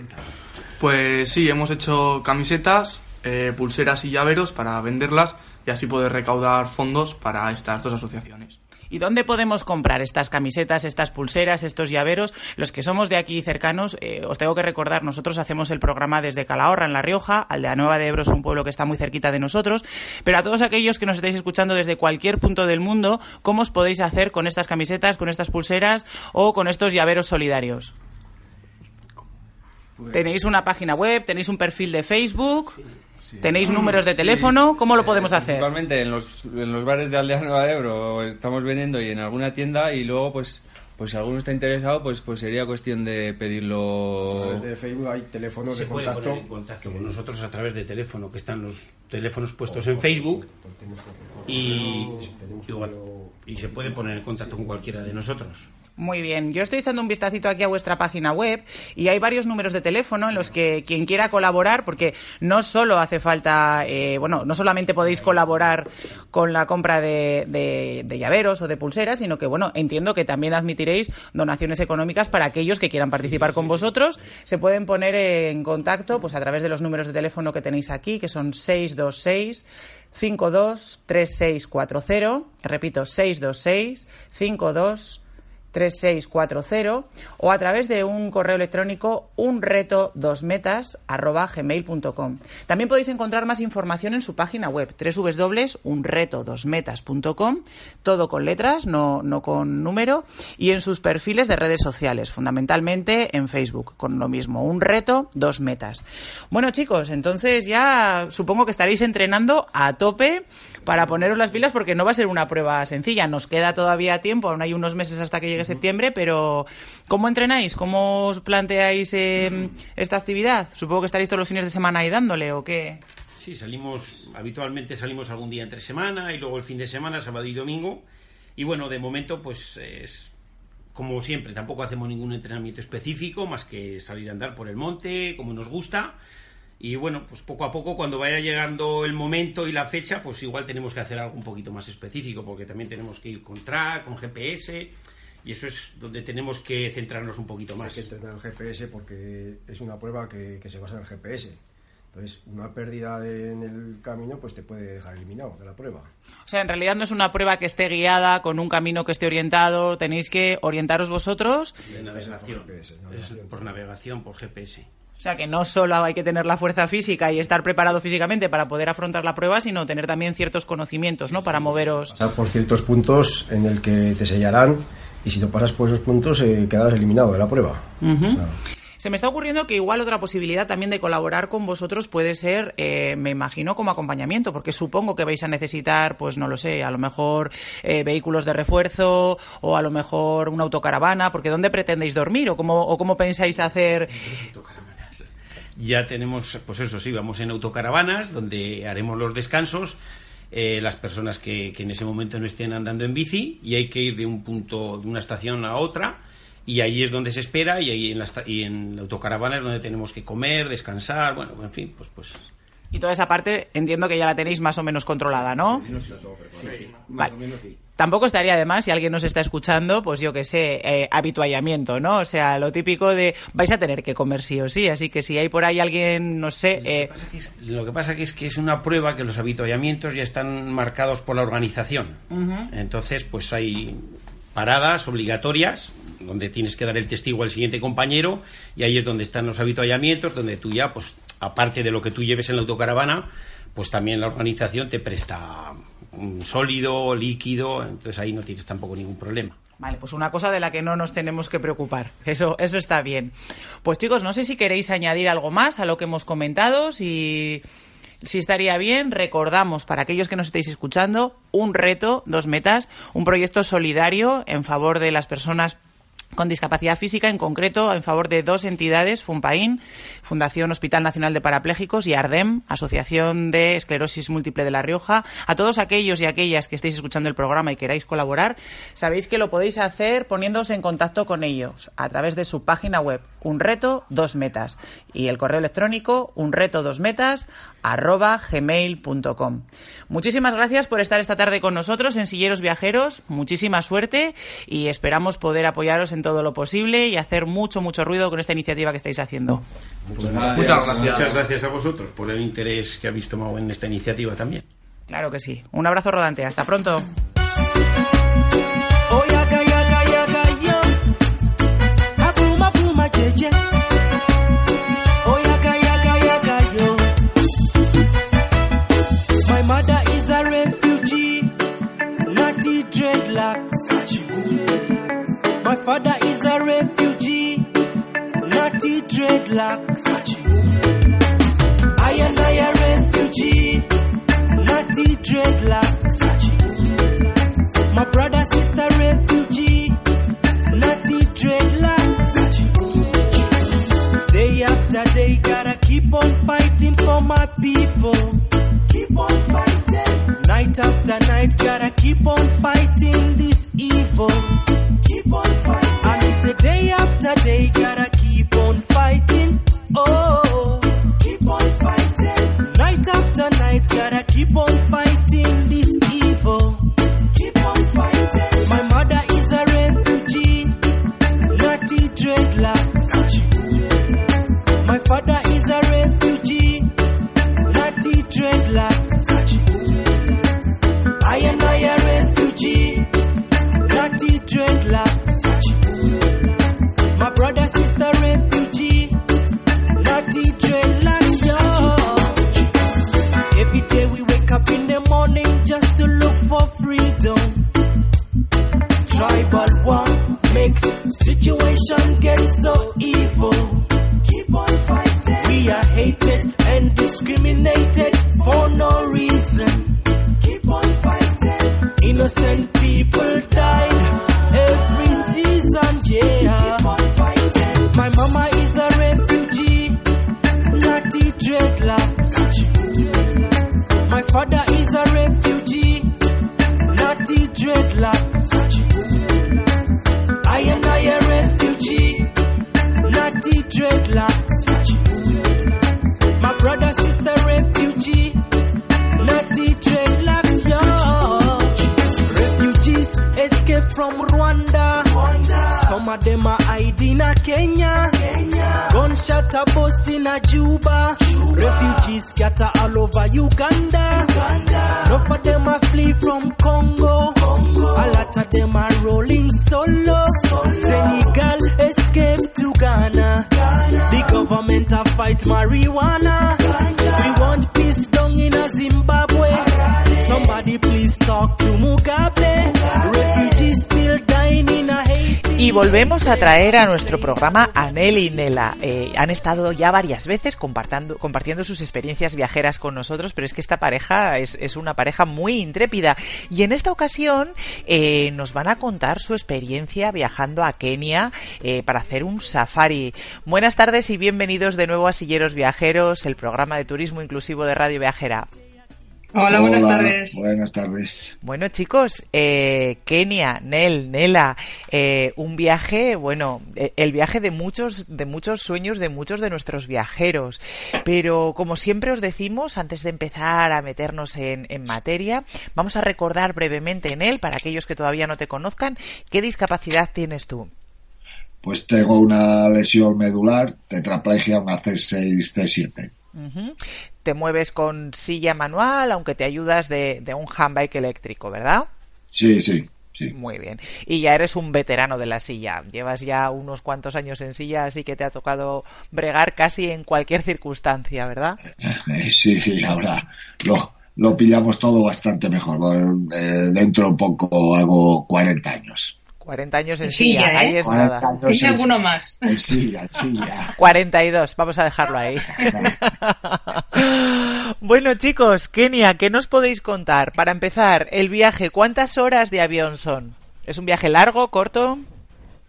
Pues sí, hemos hecho camisetas, eh, pulseras y llaveros para venderlas y así poder recaudar fondos para estas dos asociaciones. ¿Y dónde podemos comprar estas camisetas, estas pulseras, estos llaveros? Los que somos de aquí cercanos, eh, os tengo que recordar, nosotros hacemos el programa desde Calahorra, en La Rioja, Aldea Nueva de Ebro es un pueblo que está muy cerquita de nosotros, pero a todos aquellos que nos estáis escuchando desde cualquier punto del mundo, ¿cómo os podéis hacer con estas camisetas, con estas pulseras o con estos llaveros solidarios? ¿Tenéis una página web? ¿Tenéis un perfil de Facebook? ¿Tenéis números de Sí. teléfono? ¿Cómo lo podemos hacer? Principalmente en los, en los bares de Aldea Nueva de Ebro estamos vendiendo y en alguna tienda y luego pues pues si alguno está interesado pues pues sería cuestión de pedirlo Desde Facebook hay teléfonos se de puede contacto. poner en contacto con nosotros a través de teléfono, que están los teléfonos puestos en Facebook y, igual- y se puede poner en contacto con cualquiera de nosotros. Muy bien, yo estoy echando un vistacito aquí a vuestra página web y hay varios números de teléfono en los que quien quiera colaborar, porque no solo hace falta, eh, bueno, no solamente podéis colaborar con la compra de, de- llaveros o de pulseras, sino que, bueno, entiendo que también admitiréis donaciones económicas para aquellos que quieran participar con vosotros. Se pueden poner en contacto pues a través de los números de teléfono que tenéis aquí, que son 626 523640, repito, 626 52 3640 o a través de un correo electrónico unreto dos metas arroba gmail.com. También podéis encontrar más información en su página web www.unretodosmetas.com, todo con letras, no, no con número, y en sus perfiles de redes sociales, fundamentalmente en Facebook, con lo mismo, un reto, dos metas. Bueno chicos, entonces ya supongo que estaréis entrenando a tope para poneros las pilas porque no va a ser una prueba sencilla. Nos queda todavía tiempo, aún hay unos meses hasta que llegue septiembre, pero ¿cómo entrenáis? ¿Cómo os planteáis eh, esta actividad? Supongo que estaréis todos los fines de semana ahí dándole o qué. Sí, salimos, habitualmente salimos algún día entre semana y luego el fin de semana, sábado y domingo. Y bueno, de momento, pues es como siempre, tampoco hacemos ningún entrenamiento específico, más que salir a andar por el monte, como nos gusta. Y bueno, pues poco a poco, cuando vaya llegando el momento y la fecha, pues igual tenemos que hacer algo un poquito más específico, porque también tenemos que ir con track, con GPS, y eso es donde tenemos que centrarnos un poquito más. Hay que entrenar el GPS porque es una prueba que, que se basa en el GPS. Entonces, una pérdida de- en el camino pues te puede dejar eliminado de la prueba. O sea, en realidad no es una prueba que esté guiada con un camino que esté orientado, tenéis que orientaros vosotros. De navegación. Es por navegación, por GPS. O sea, que no solo hay que tener la fuerza física y estar preparado físicamente para poder afrontar la prueba, sino tener también ciertos conocimientos, ¿no? Para moveros. Pasar por ciertos puntos en el que te sellarán y si no pasas por esos puntos eh, quedarás eliminado de la prueba. Ujú. O sea, Se me está ocurriendo que igual otra posibilidad también de colaborar con vosotros puede ser, eh, me imagino, como acompañamiento, porque supongo que vais a necesitar, pues no lo sé, a lo mejor eh, vehículos de refuerzo o a lo mejor una autocaravana, porque ¿dónde pretendéis dormir o cómo, o cómo pensáis hacer? Ya tenemos, pues eso sí, vamos en autocaravanas donde haremos los descansos. Eh, las personas que, que en ese momento no estén andando en bici y hay que ir de un punto, de una estación a otra y ahí es donde se espera y ahí en la, y en la autocaravana es donde tenemos que comer, descansar, bueno, en fin, pues pues. Y toda esa parte entiendo que ya la tenéis más o menos controlada, ¿no? Vale. Tampoco estaría de más si alguien nos está escuchando, pues yo que sé, eh, habituallamiento, ¿no? O sea, lo típico de vais a tener que comer sí o sí, así que si hay por ahí alguien, no sé, eh, lo que pasa que es que es una prueba que los habituallamientos ya están marcados por la organización. Entonces, pues hay paradas obligatorias donde tienes que dar el testigo al siguiente compañero y ahí es donde están los habituallamientos, donde tú ya, pues aparte de lo que tú lleves en la autocaravana, pues también la organización te presta sólido, líquido, entonces ahí no tienes tampoco ningún problema. Vale, pues una cosa de la que no nos tenemos que preocupar. Eso, eso está bien. Pues chicos, no sé si queréis añadir algo más a lo que hemos comentado, si, si estaría bien. Recordamos, para aquellos que nos estéis escuchando, un reto, dos metas, un proyecto solidario en favor de las personas con discapacidad física, en concreto en favor de dos entidades, FUNPAIN, Fundación Hospital Nacional de Parapléjicos, y ARDEM, Asociación de Esclerosis Múltiple de La Rioja. A todos aquellos y aquellas que estéis escuchando el programa y queráis colaborar, sabéis que lo podéis hacer poniéndose en contacto con ellos a través de su página web, un reto, dos metas, y el correo electrónico, un reto, dos metas, arroba gmail.com. Muchísimas gracias por estar esta tarde con nosotros en Silleros Viajeros, muchísima suerte y esperamos poder apoyaros en todo lo posible y hacer mucho, mucho ruido con esta iniciativa que estáis haciendo. Muchas gracias. Muchas gracias a vosotros por el interés que habéis tomado en esta iniciativa también. Claro que sí. Un abrazo rodante. Hasta pronto. Gunshot a bust in a Juba. Refugees scatter all over Uganda. Enough of them are flee from Congo. A lot of them are rolling solo. Senegal escape to Ghana. The government a fight marijuana. We want peace down in a Zimbabwe. Somebody please talk to Mugabe. Y volvemos a traer a nuestro programa a Nel y Nela. Eh, han estado ya varias veces compartiendo, compartiendo sus experiencias viajeras con nosotros, pero es que esta pareja es, es una pareja muy intrépida. Y en esta ocasión eh, nos van a contar su experiencia viajando a Kenia eh, para hacer un safari. Buenas tardes y bienvenidos de nuevo a Silleros Viajeros, el programa de turismo inclusivo de Radio Viajera. Hola, buenas tardes. Buenas tardes. Bueno, chicos, eh, Kenia, Nel, Nela, eh, un viaje, bueno, eh, el viaje de muchos, de muchos sueños de muchos de nuestros viajeros. Pero como siempre os decimos, antes de empezar a meternos en, en materia, vamos a recordar brevemente, Nel, para aquellos que todavía no te conozcan, ¿qué discapacidad tienes tú? Pues tengo una lesión medular, tetraplegia, una C6, C7. Te mueves con silla manual, aunque te ayudas de, de un handbike eléctrico, ¿verdad? Sí, sí, sí. Muy bien. Y ya eres un veterano de la silla. Llevas ya unos cuantos años en silla, así que te ha tocado bregar casi en cualquier circunstancia, ¿verdad? Sí, sí, ahora lo, lo pillamos todo bastante mejor. Bueno, eh, dentro de poco hago 40 años. 40 años en Silla, silla, ¿eh? ahí es 40 nada. años ¿Tiene en- alguno más? En silla, silla. 42, vamos a dejarlo ahí. bueno, chicos, Kenia, ¿qué nos podéis contar? Para empezar, el viaje, ¿cuántas horas de avión son? ¿Es un viaje largo, corto?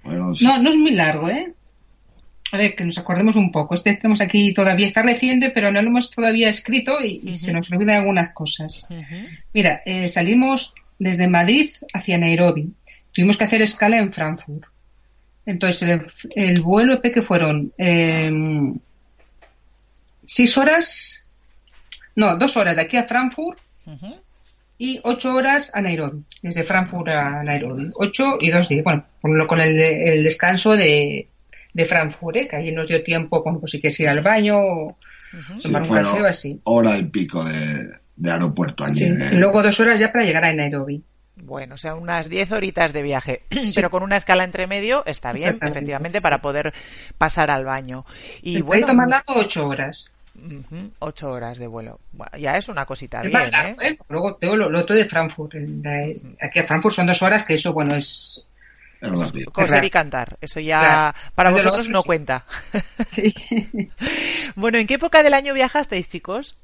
Bueno, sí. No, no es muy largo, ¿eh? A ver, que nos acordemos un poco. Este tenemos aquí todavía, está reciente, pero no lo hemos todavía escrito y, y se nos olvidan algunas cosas. Mira, eh, salimos desde Madrid hacia Nairobi. Tuvimos que hacer escala en Frankfurt. Entonces, el, el vuelo EP que fueron eh, seis horas, no, dos horas de aquí a Frankfurt y ocho horas a Nairobi, desde Frankfurt a Nairobi. Ocho y dos días, bueno, con, lo- con el, de- el descanso de, de Frankfurt, ¿eh? que ahí nos dio tiempo, como pues si quieres ir al baño o Sí, tomar un café o así. hora y pico de, de aeropuerto allí. Sí, eh. y luego dos horas ya para llegar a Nairobi. Bueno, o sea, unas 10 horitas de viaje, pero con una escala entre medio está bien, efectivamente, sí. para poder pasar al baño. Y el bueno, largo, ocho horas. ujú, ocho horas de vuelo. Bueno, ya es una cosita bien, más ¿eh? largo, ¿eh? Luego tengo lo, lo otro de Frankfurt. aquí a Frankfurt son dos horas, que eso, bueno, es... Es. Coser y cantar, eso ya Claro. para vosotros otro no sí. cuenta. bueno, ¿en qué época del año viajasteis, chicos?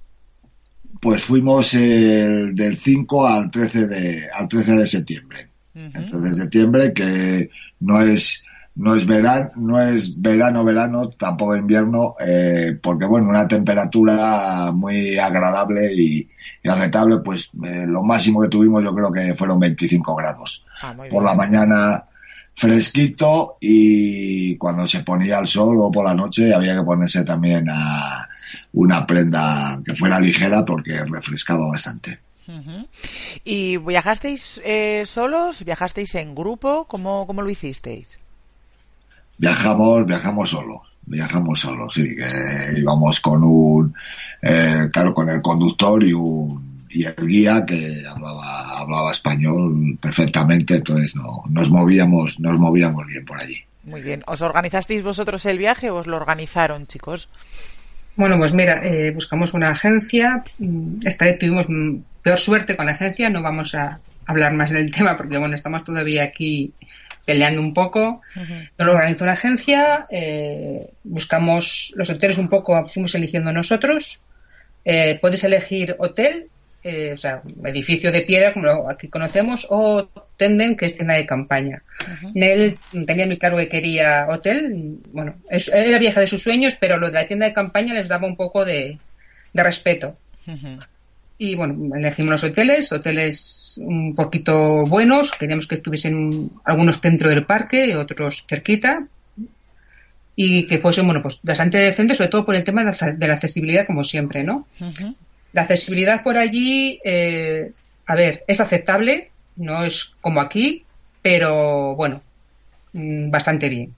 Pues fuimos el, del 5 al 13 de, al 13 de septiembre. Entonces, septiembre, que no es, no es verano, no es verano, verano, tampoco invierno, eh, porque bueno, una temperatura muy agradable y, y aceptable, pues eh, lo máximo que tuvimos yo creo que fueron 25 grados. Ah, Por bien. la mañana fresquito y cuando se ponía el sol o por la noche había que ponerse también a una prenda que fuera ligera porque refrescaba bastante. ¿Y viajasteis eh, solos? ¿Viajasteis en grupo? ¿Cómo, cómo lo hicisteis? Viajamos, viajamos solo, viajamos solo, sí, que íbamos con un, eh, claro, con el conductor y un, y el guía que hablaba, hablaba español perfectamente, entonces no, nos movíamos, nos movíamos bien por allí. Muy bien. ¿Os organizasteis vosotros el viaje o os lo organizaron, chicos? Bueno, pues mira, eh, buscamos una agencia. mm, Esta vez tuvimos mm, peor suerte con la agencia. No vamos a hablar más del tema porque, bueno, estamos todavía aquí peleando un poco. Pero lo organizó una agencia. eh, buscamos los hoteles un poco, fuimos eligiendo nosotros. Eh, puedes elegir hotel, eh, o sea, edificio de piedra, como lo aquí conocemos, o tenden, que es tienda de campaña. Nel tenía muy claro que quería hotel. Bueno, es- era vieja de sus sueños, pero lo de la tienda de campaña les daba un poco de, de respeto. Y bueno, elegimos los hoteles, hoteles un poquito buenos, queríamos que estuviesen algunos dentro del parque, otros cerquita, y que fuesen, bueno, pues bastante decentes, sobre todo por el tema de la, de la accesibilidad, como siempre, ¿no? La accesibilidad por allí, eh, a ver, es aceptable, no es como aquí, pero bueno, mm, bastante bien.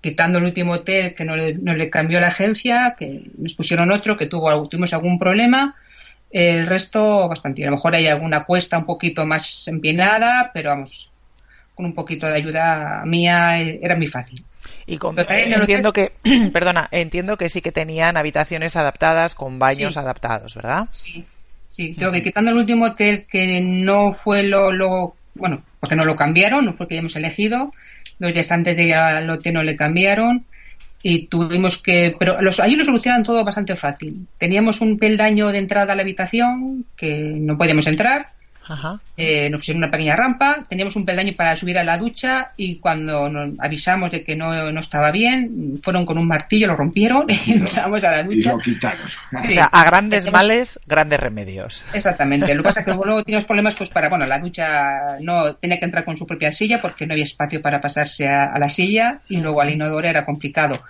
Quitando el último hotel que no le, no le cambió la agencia, que nos pusieron otro, que tuvo, tuvimos algún problema, el resto bastante. A lo mejor hay alguna cuesta un poquito más empinada, pero vamos, con un poquito de ayuda mía eh, era muy fácil. Y con- el entiendo que, perdona, entiendo que sí que tenían habitaciones adaptadas con baños Sí. adaptados, ¿verdad? Sí, sí, creo que quitando el último hotel que no fue lo, lo bueno, porque no lo cambiaron, no fue que hayamos elegido, dos días antes de ir al hotel no le cambiaron y tuvimos que, pero los, allí lo solucionan todo bastante fácil. Teníamos un peldaño de entrada a la habitación que no podíamos entrar Ajá. Eh, nos pusieron una pequeña rampa, teníamos un peldaño para subir a la ducha y cuando nos avisamos de que no, no estaba bien, fueron con un martillo, lo rompieron y entramos a la Y ducha. lo quitaron. O sea, a grandes Tenemos- males, grandes remedios. Exactamente. Lo que pasa es que luego teníamos problemas pues para, bueno, la ducha no tenía que entrar con su propia silla porque no había espacio para pasarse a, a la silla y luego al inodoro era complicado.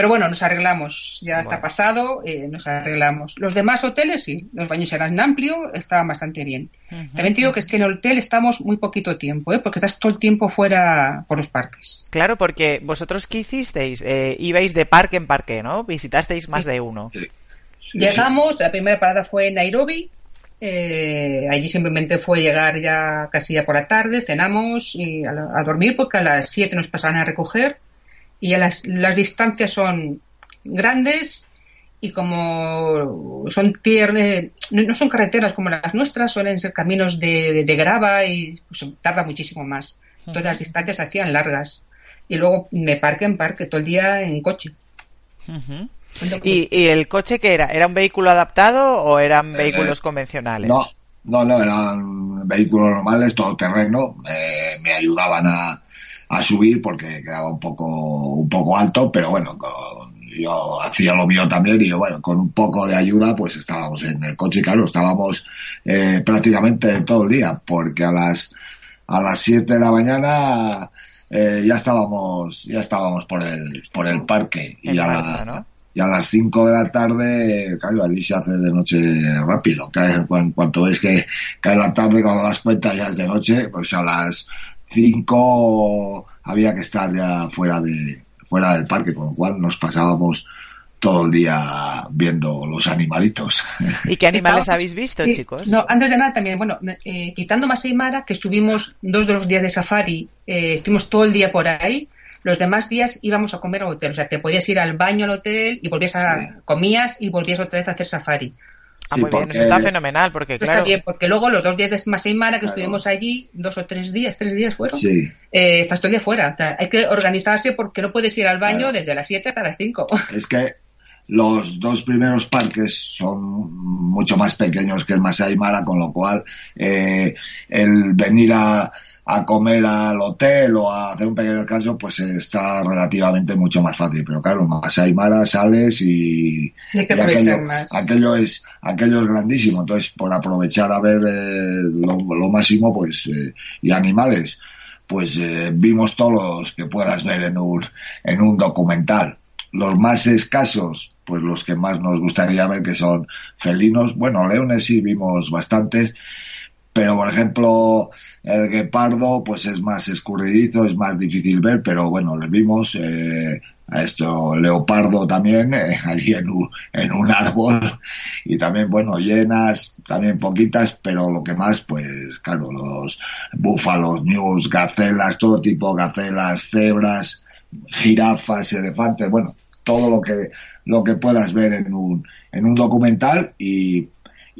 Pero bueno, nos arreglamos, ya está pasado, eh, nos arreglamos. Los demás hoteles sí, los baños eran amplios, estaban bastante bien. También te digo que es que en el hotel estamos muy poquito tiempo, ¿eh? porque estás todo el tiempo fuera por los parques. Claro, porque vosotros qué hicisteis? Eh, ibais de parque en parque, ¿no? Visitasteis más de uno. Llegamos, la primera parada fue en Nairobi. eh, allí simplemente fue llegar ya casi ya por la tarde, cenamos y a, la- a dormir porque a las 7 nos pasaban a recoger. Y a las, las distancias son grandes y como son tierras, no no son carreteras como las nuestras, suelen ser caminos de, de grava y pues, tarda muchísimo más. Todas las distancias se hacían largas. Y luego de parque en parque, todo el día en coche. ¿Y, y el coche qué era? ¿Era un vehículo adaptado o eran vehículos convencionales? No, no, no, eran vehículos normales, todoterreno. eh, me ayudaban a, a subir porque quedaba un poco, un poco alto, pero bueno, con- yo hacía lo mío también y yo, bueno, con un poco de ayuda pues estábamos en el coche y claro, estábamos eh, prácticamente todo el día porque a las, a las 7 de la mañana eh, ya estábamos, ya estábamos por el, por el parque y a, la- ¿no? y a las 5 de la tarde, claro, allí se hace de noche rápido. Cae, cuan- cuanto ves que cae la tarde, cuando das cuenta ya es de noche, pues a las 5 había que estar ya fuera de fuera del parque, con lo cual nos pasábamos todo el día viendo los animalitos. ¿Y qué animales habéis visto, Sí, chicos? No, antes de nada también, bueno, eh, quitando Masai Mara, que estuvimos dos de los días de safari, eh, estuvimos todo el día por ahí, los demás días íbamos a comer al hotel, o sea, te podías ir al baño al hotel y volvías a, comías y volvías otra vez a hacer safari. Ah, muy bien, eso está fenomenal, porque claro... Está bien, porque luego los dos días de Masai Mara que estuvimos allí, dos o tres días, tres días fueron, Sí. eh, estás todo el día fuera. O sea, hay que organizarse porque no puedes ir al baño desde las 7 hasta las 5. Es que los dos primeros parques son mucho más pequeños que el Masai Mara, con lo cual eh, el venir a, a comer al hotel o a hacer un pequeño descanso, pues está relativamente mucho más fácil. Pero claro, en Masai Mara sales y, que aquello, más. aquello es aquello es grandísimo. Entonces, por aprovechar a ver eh, lo, lo máximo, pues eh, y animales, pues eh, vimos todos los que puedas ver en un en un documental. Los más escasos, pues los que más nos gustaría ver que son felinos. Bueno, leones sí vimos bastantes, pero por ejemplo el guepardo pues es más escurridizo, es más difícil ver, pero bueno, les vimos eh, a esto leopardo también eh, allí en un, árbol. Y también bueno hienas también poquitas pero lo que más pues claro los búfalos news gacelas todo tipo de gacelas cebras jirafas elefantes bueno todo lo que lo que puedas ver en un en un documental y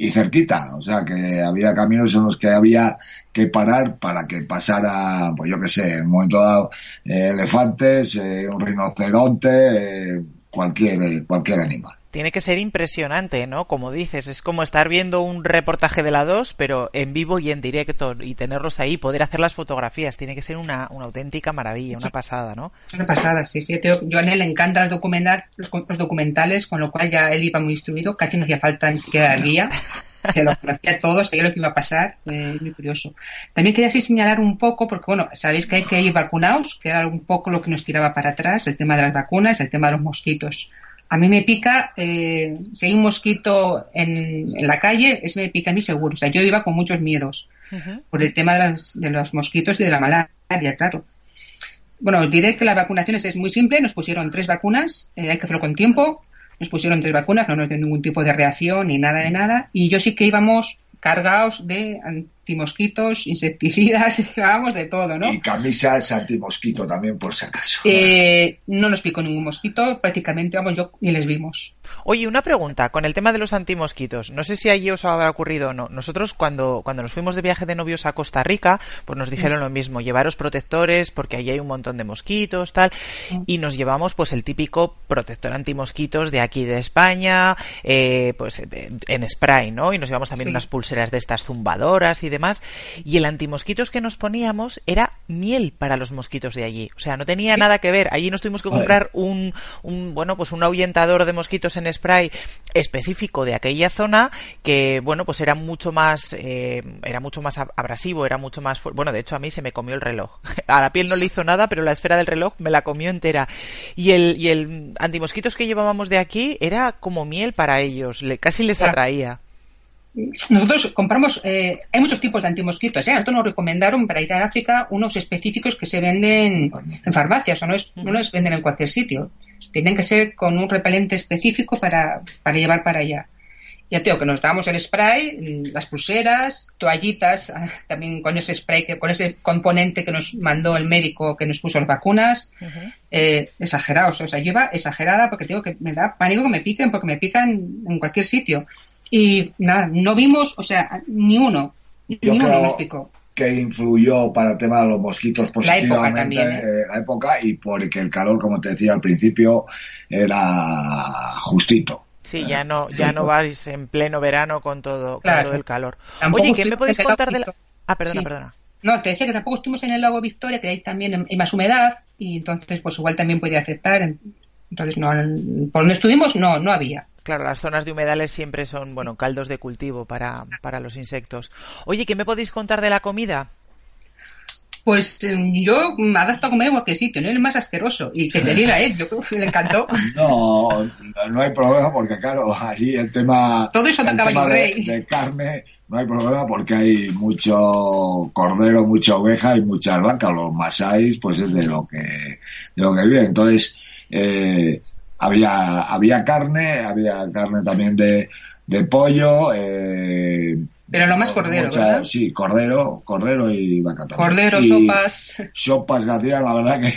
y cerquita, o sea que había caminos en los que había que parar para que pasara, pues yo qué sé, en un momento dado, eh, elefantes, eh, un rinoceronte, eh, cualquier, cualquier animal. Tiene que ser impresionante, ¿no? Como dices, es como estar viendo un reportaje de la 2, pero en vivo y en directo, y tenerlos ahí, poder hacer las fotografías. Tiene que ser una, una auténtica maravilla, una pasada, ¿no? Una pasada, sí, sí. Yo a él le encantan los, documentar, los, los documentales, con lo cual ya él iba muy instruido, casi no hacía falta ni siquiera el guía. Se lo conocía todo, sabía lo que iba a pasar, eh, muy curioso. También quería así señalar un poco, porque bueno, sabéis que hay que ir vacunados, que era un poco lo que nos tiraba para atrás, el tema de las vacunas, el tema de los mosquitos. A mí me pica, eh, si hay un mosquito en, en la calle, ese me pica a mí seguro. O sea, yo iba con muchos miedos por el tema de, las, de los mosquitos y de la malaria, claro. Bueno, os diré que las vacunaciones es muy simple. Nos pusieron tres vacunas, eh, hay que hacerlo con tiempo. Nos pusieron tres vacunas, no nos dio ningún tipo de reacción ni nada de nada. Y yo sí que íbamos cargados de antimosquitos, insecticidas, llevábamos de todo, ¿no? Y camisas antimosquito también, por si acaso. Eh, no nos picó ningún mosquito, prácticamente, vamos, yo ni les vimos. Oye, una pregunta, con el tema de los antimosquitos, no sé si allí os habrá ocurrido o no. Nosotros cuando, cuando nos fuimos de viaje de novios a Costa Rica, pues nos dijeron lo mismo, llevaros protectores porque allí hay un montón de mosquitos, tal, y nos llevamos pues el típico protector antimosquitos de aquí de España, eh, pues en, en spray, ¿no? Y nos llevamos también Sí. unas pulseras de estas zumbadoras y demás. Y el antimosquitos que nos poníamos era miel para los mosquitos de allí. O sea, no tenía nada que ver. Allí nos tuvimos que comprar un, un bueno, pues un ahuyentador de mosquitos en spray específico de aquella zona que, bueno, pues era mucho más, eh, era mucho más abrasivo, era mucho más, bueno, de hecho a mí se me comió el reloj. A la piel no le hizo nada, pero la esfera del reloj me la comió entera. Y el, y el antimosquitos que llevábamos de aquí era como miel para ellos, le, casi les atraía. Nosotros compramos, eh, hay muchos tipos de antimosquitos. ¿eh? Nosotros nos recomendaron para ir a África unos específicos que se venden en farmacias o no, es, no los venden en cualquier sitio. Tienen que ser con un repelente específico para, para llevar para allá. Ya tengo que nos damos el spray, las pulseras, toallitas, ah, también con ese spray, que, con ese componente que nos mandó el médico que nos puso las vacunas, eh, exagerados, o sea, lleva exagerada porque tengo que me da pánico que me piquen porque me pican en cualquier sitio. Y nada, no vimos, o sea, ni uno, Yo ni uno creo nos picó. que influyó para el tema de los mosquitos La época positivamente también, ¿eh? eh, la época y porque el calor, como te decía al principio, era justito. Sí, ya no, ya no vais en pleno verano con todo, con Claro. todo el calor. Tampoco Oye, ¿qué me podéis contar de la... Ah, perdona, Sí. perdona. No, te decía que tampoco estuvimos en el lago Victoria, que hay también hay más humedad y entonces pues igual también podía afectar. Entonces, no, por donde estuvimos no, no había. Claro, las zonas de humedales siempre son, bueno, caldos de cultivo para, para los insectos. Oye, ¿qué me podéis contar de la comida? Pues eh, yo me adapto a comer en cualquier sitio, no es el más asqueroso. Y que te diga él, yo creo que le encantó. No, no hay problema porque, claro, allí el tema, Todo eso de el tema de carne no hay problema porque hay mucho cordero, mucha oveja y muchas vacas. Los masáis, pues es de lo que, de lo que viven. Entonces, eh, había, había carne, había carne también de, de pollo, eh, Pero lo más cordero, mucha- ¿verdad? Sí, cordero, cordero y vaca también. Cordero, Y sopas. Sopas que hacían, la verdad que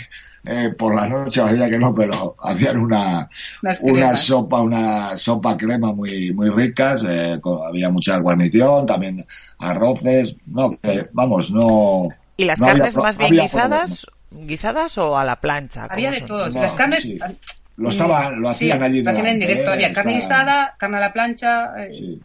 eh, por la noche hacía que no, pero hacían una, una sopa, una sopa crema muy, muy ricas, eh, con- había mucha guarnición, también arroces, no, que, vamos, no. ¿Y las no carnes más bien guisadas? ¿Guisadas o a la plancha? Había ¿Cómo de son? todo. No, Las carnes. sí. Lo estaban, lo Sí, hacían allí lo hacían en directo. eh, Había carne guisada, carne a la plancha. eh,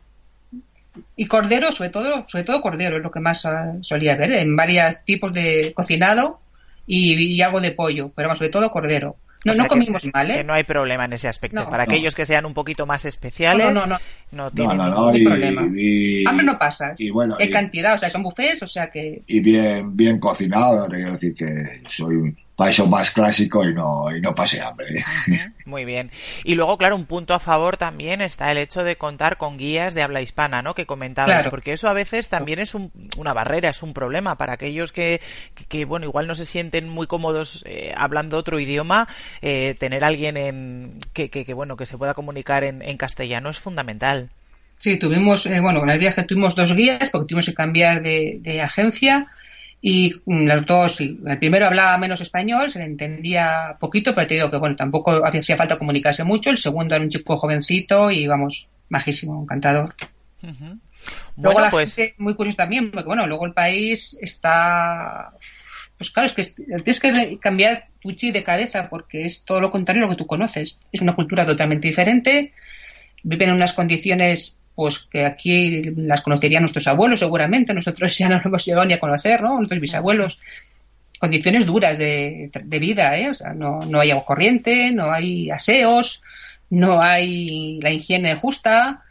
Y cordero, sobre todo, sobre todo cordero, es lo que más ah, solía ver, en varios tipos de cocinado y, y algo de pollo, pero vamos, sobre todo cordero. No, O sea no que- comimos mal, ¿eh? Que no hay problema en ese aspecto. No, Para no. aquellos que sean un poquito más especiales, No, no, no, no. no No, tienen no, ningún no, y, problema. y- Hambre no pasas. y bueno, en cantidad, o sea, son buffets, o sea que. y bien, bien cocinado, quiero decir que soy país más clásico y no, y no pasé hambre. Muy bien. Y luego, claro, un punto a favor también está el hecho de contar con guías de habla hispana, ¿no? Que comentabas, Claro. porque eso a veces también es un- una barrera, es un problema para aquellos que, que, que, bueno, igual no se sienten muy cómodos eh, hablando otro idioma, eh, tener alguien en, que, que, que, bueno, que se pueda comunicar en, en castellano es fundamental. Sí, tuvimos, eh, bueno, en el viaje tuvimos dos guías porque tuvimos que cambiar de, de agencia y mm, los dos. El primero hablaba menos español, se le entendía poquito, pero te digo que, bueno, tampoco hacía falta comunicarse mucho. El segundo era un chico jovencito y, vamos, majísimo, encantador. Luego Bueno, la pues- gente, muy curioso también, porque, bueno, luego el país está... Pues claro, es que es- tienes que cambiar tu chi de cabeza porque es todo lo contrario a lo que tú conoces. Es una cultura totalmente diferente, viven en unas condiciones pues que aquí las conocerían nuestros abuelos seguramente, nosotros ya no lo hemos llegado ni a conocer, ¿no? Nuestros bisabuelos. Condiciones duras de, de vida, ¿eh? O sea, no, no hay agua corriente, no hay aseos, no hay la higiene justa.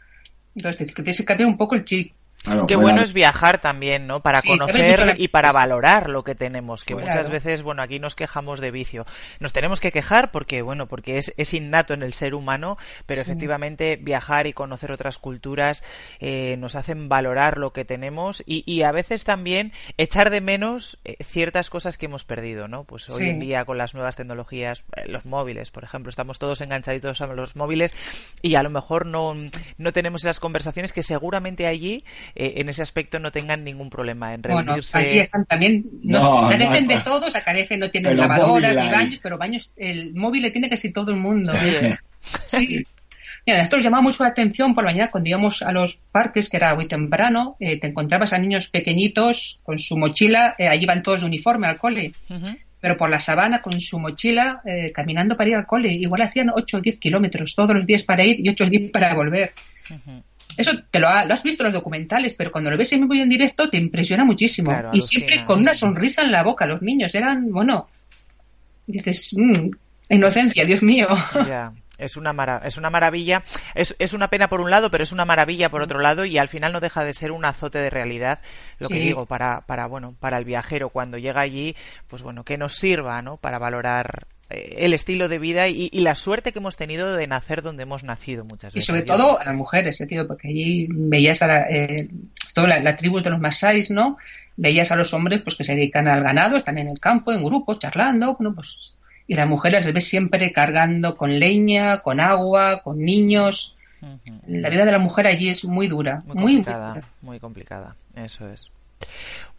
Entonces tienes que cambiar un poco el chip. Claro, Qué bueno es viajar también, ¿no? Para Sí, conocer y para valorar lo que tenemos, que Claro. muchas veces, bueno, aquí nos quejamos de vicio. Nos tenemos que quejar porque, bueno, porque es, es innato en el ser humano, pero Sí. efectivamente viajar y conocer otras culturas eh, nos hacen valorar lo que tenemos y, y a veces también echar de menos eh, ciertas cosas que hemos perdido, ¿no? Pues hoy Sí. en día con las nuevas tecnologías, eh, los móviles, por ejemplo, estamos todos enganchaditos a los móviles y a lo mejor no, no tenemos esas conversaciones que seguramente allí, eh, en ese aspecto, no tengan ningún problema en Bueno, reunirse. aquí están también, no, No, carecen no, de todo, o sea, carecen, no tienen Pero lavadoras ni baños, pero baños, el móvil le tiene casi todo el mundo. Sí. Sí. Mira, nosotros llamaba mucho la atención por la mañana cuando íbamos a los parques, que era muy temprano, eh, te encontrabas a niños pequeñitos con su mochila, eh, allí van todos de uniforme al cole, pero por la sabana con su mochila eh, caminando para ir al cole. Igual hacían 8 o 10 kilómetros todos los días para ir y 8 o 10 para volver. Eso te lo, ha- lo has visto en los documentales, pero cuando lo ves en vivo y en directo te impresiona muchísimo. Claro, y siempre con una sonrisa en la boca. Los niños eran, bueno, dices, "Mm, inocencia, Dios mío. Es una, mara- es una maravilla. Es, es una pena por un lado, pero es una maravilla por otro lado y al final no deja de ser un azote de realidad, lo que digo, para, para, bueno, para el viajero cuando llega allí, pues bueno, que nos sirva, ¿no? Para valorar el estilo de vida y, y la suerte que hemos tenido de nacer donde hemos nacido muchas Y veces. sobre Yo- todo a las mujeres, eh, tío, porque allí veías a la, eh, toda la, la tribu de los masáis, ¿no? Veías a los hombres pues que se dedican al ganado, están en el campo, en grupos, charlando, bueno, pues y las mujeres las ves siempre cargando con leña, con agua, con niños. La vida de la mujer allí es muy dura, Muy muy, muy complicada, dura. muy complicada, eso es.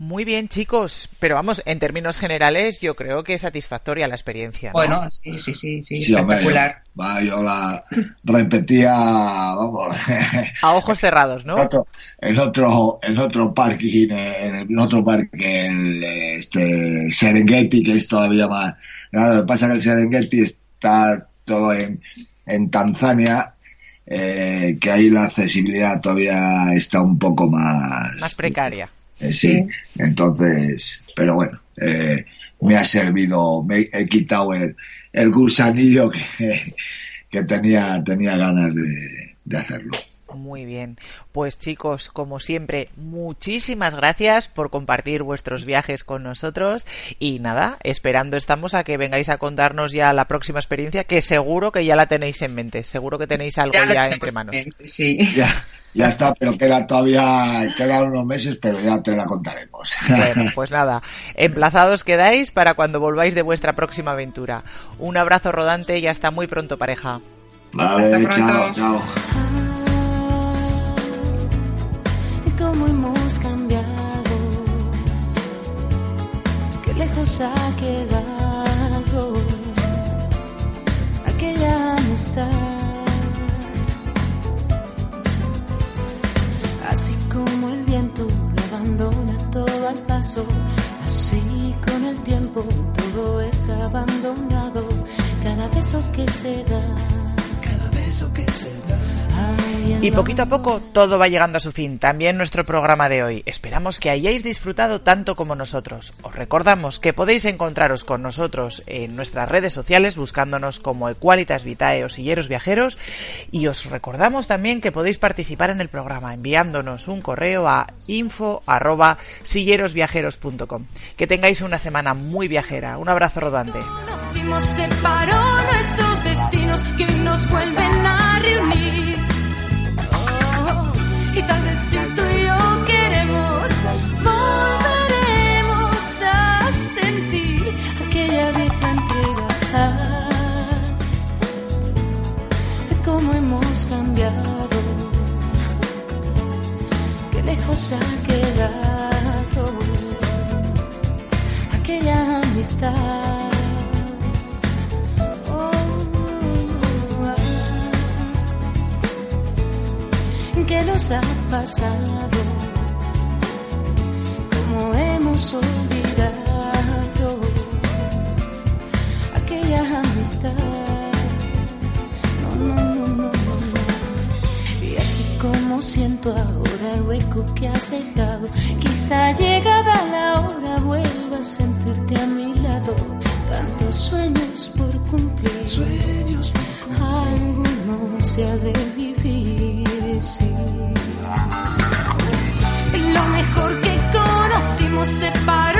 Muy bien, chicos, pero vamos, en términos generales, yo creo que es satisfactoria la experiencia. ¿no? Bueno, sí, sí, sí, sí, Sí, hombre, espectacular. yo, va, yo la repetía, vamos, A ojos cerrados, ¿no? en otro, en otro, en otro parking, en otro parque, el, este, Serengeti, que es todavía más, nada, lo que pasa es que el Serengeti está todo en, en Tanzania, eh, que ahí la accesibilidad todavía está un poco más, Más precaria. Eh, sí. entonces, pero bueno, eh, me ha servido, me he quitado el, el gusanillo que, que tenía, tenía ganas de, de hacerlo. Muy bien. Pues chicos, como siempre, muchísimas gracias por compartir vuestros viajes con nosotros y nada, esperando estamos a que vengáis a contarnos ya la próxima experiencia que seguro que ya la tenéis en mente, seguro que tenéis algo Ya entre en manos. mente, Sí. Ya, ya está, pero queda todavía, quedan unos meses, pero ya te la contaremos. Bueno, pues nada, emplazados quedáis para cuando volváis de vuestra próxima aventura. Un abrazo rodante y hasta muy pronto, pareja. Vale, Hasta chao, pronto. chao. Lejos ha quedado aquella amistad. Así como el viento lo abandona todo al paso, así con el tiempo todo es abandonado. Cada beso que se da, cada beso que se da. Y poquito a poco todo va llegando a su fin, también nuestro programa de hoy. Esperamos que hayáis disfrutado tanto como nosotros. Os recordamos que podéis encontraros con nosotros en nuestras redes sociales buscándonos como Equalitas Vitae o Silleros Viajeros y os recordamos también que podéis participar en el programa enviándonos un correo a info arroba sillerosviajeros.com. Que tengáis una semana muy viajera. Un abrazo rodante. conocimos separó nuestros destinos que hoy nos vuelven a reunir. Y tal vez si tú y yo queremos, volveremos a sentir aquella vieja entrega. Cómo hemos cambiado, qué lejos ha quedado aquella amistad. Nos ha pasado? ¿Cómo hemos olvidado aquella amistad? No, no, no, no, no. Y así como siento ahora el hueco que has dejado, quizá llegada la hora vuelva a sentirte a mi lado. Tantos sueños por cumplir, sueños alguno se ha de vivir, Y lo mejor que conocimos separó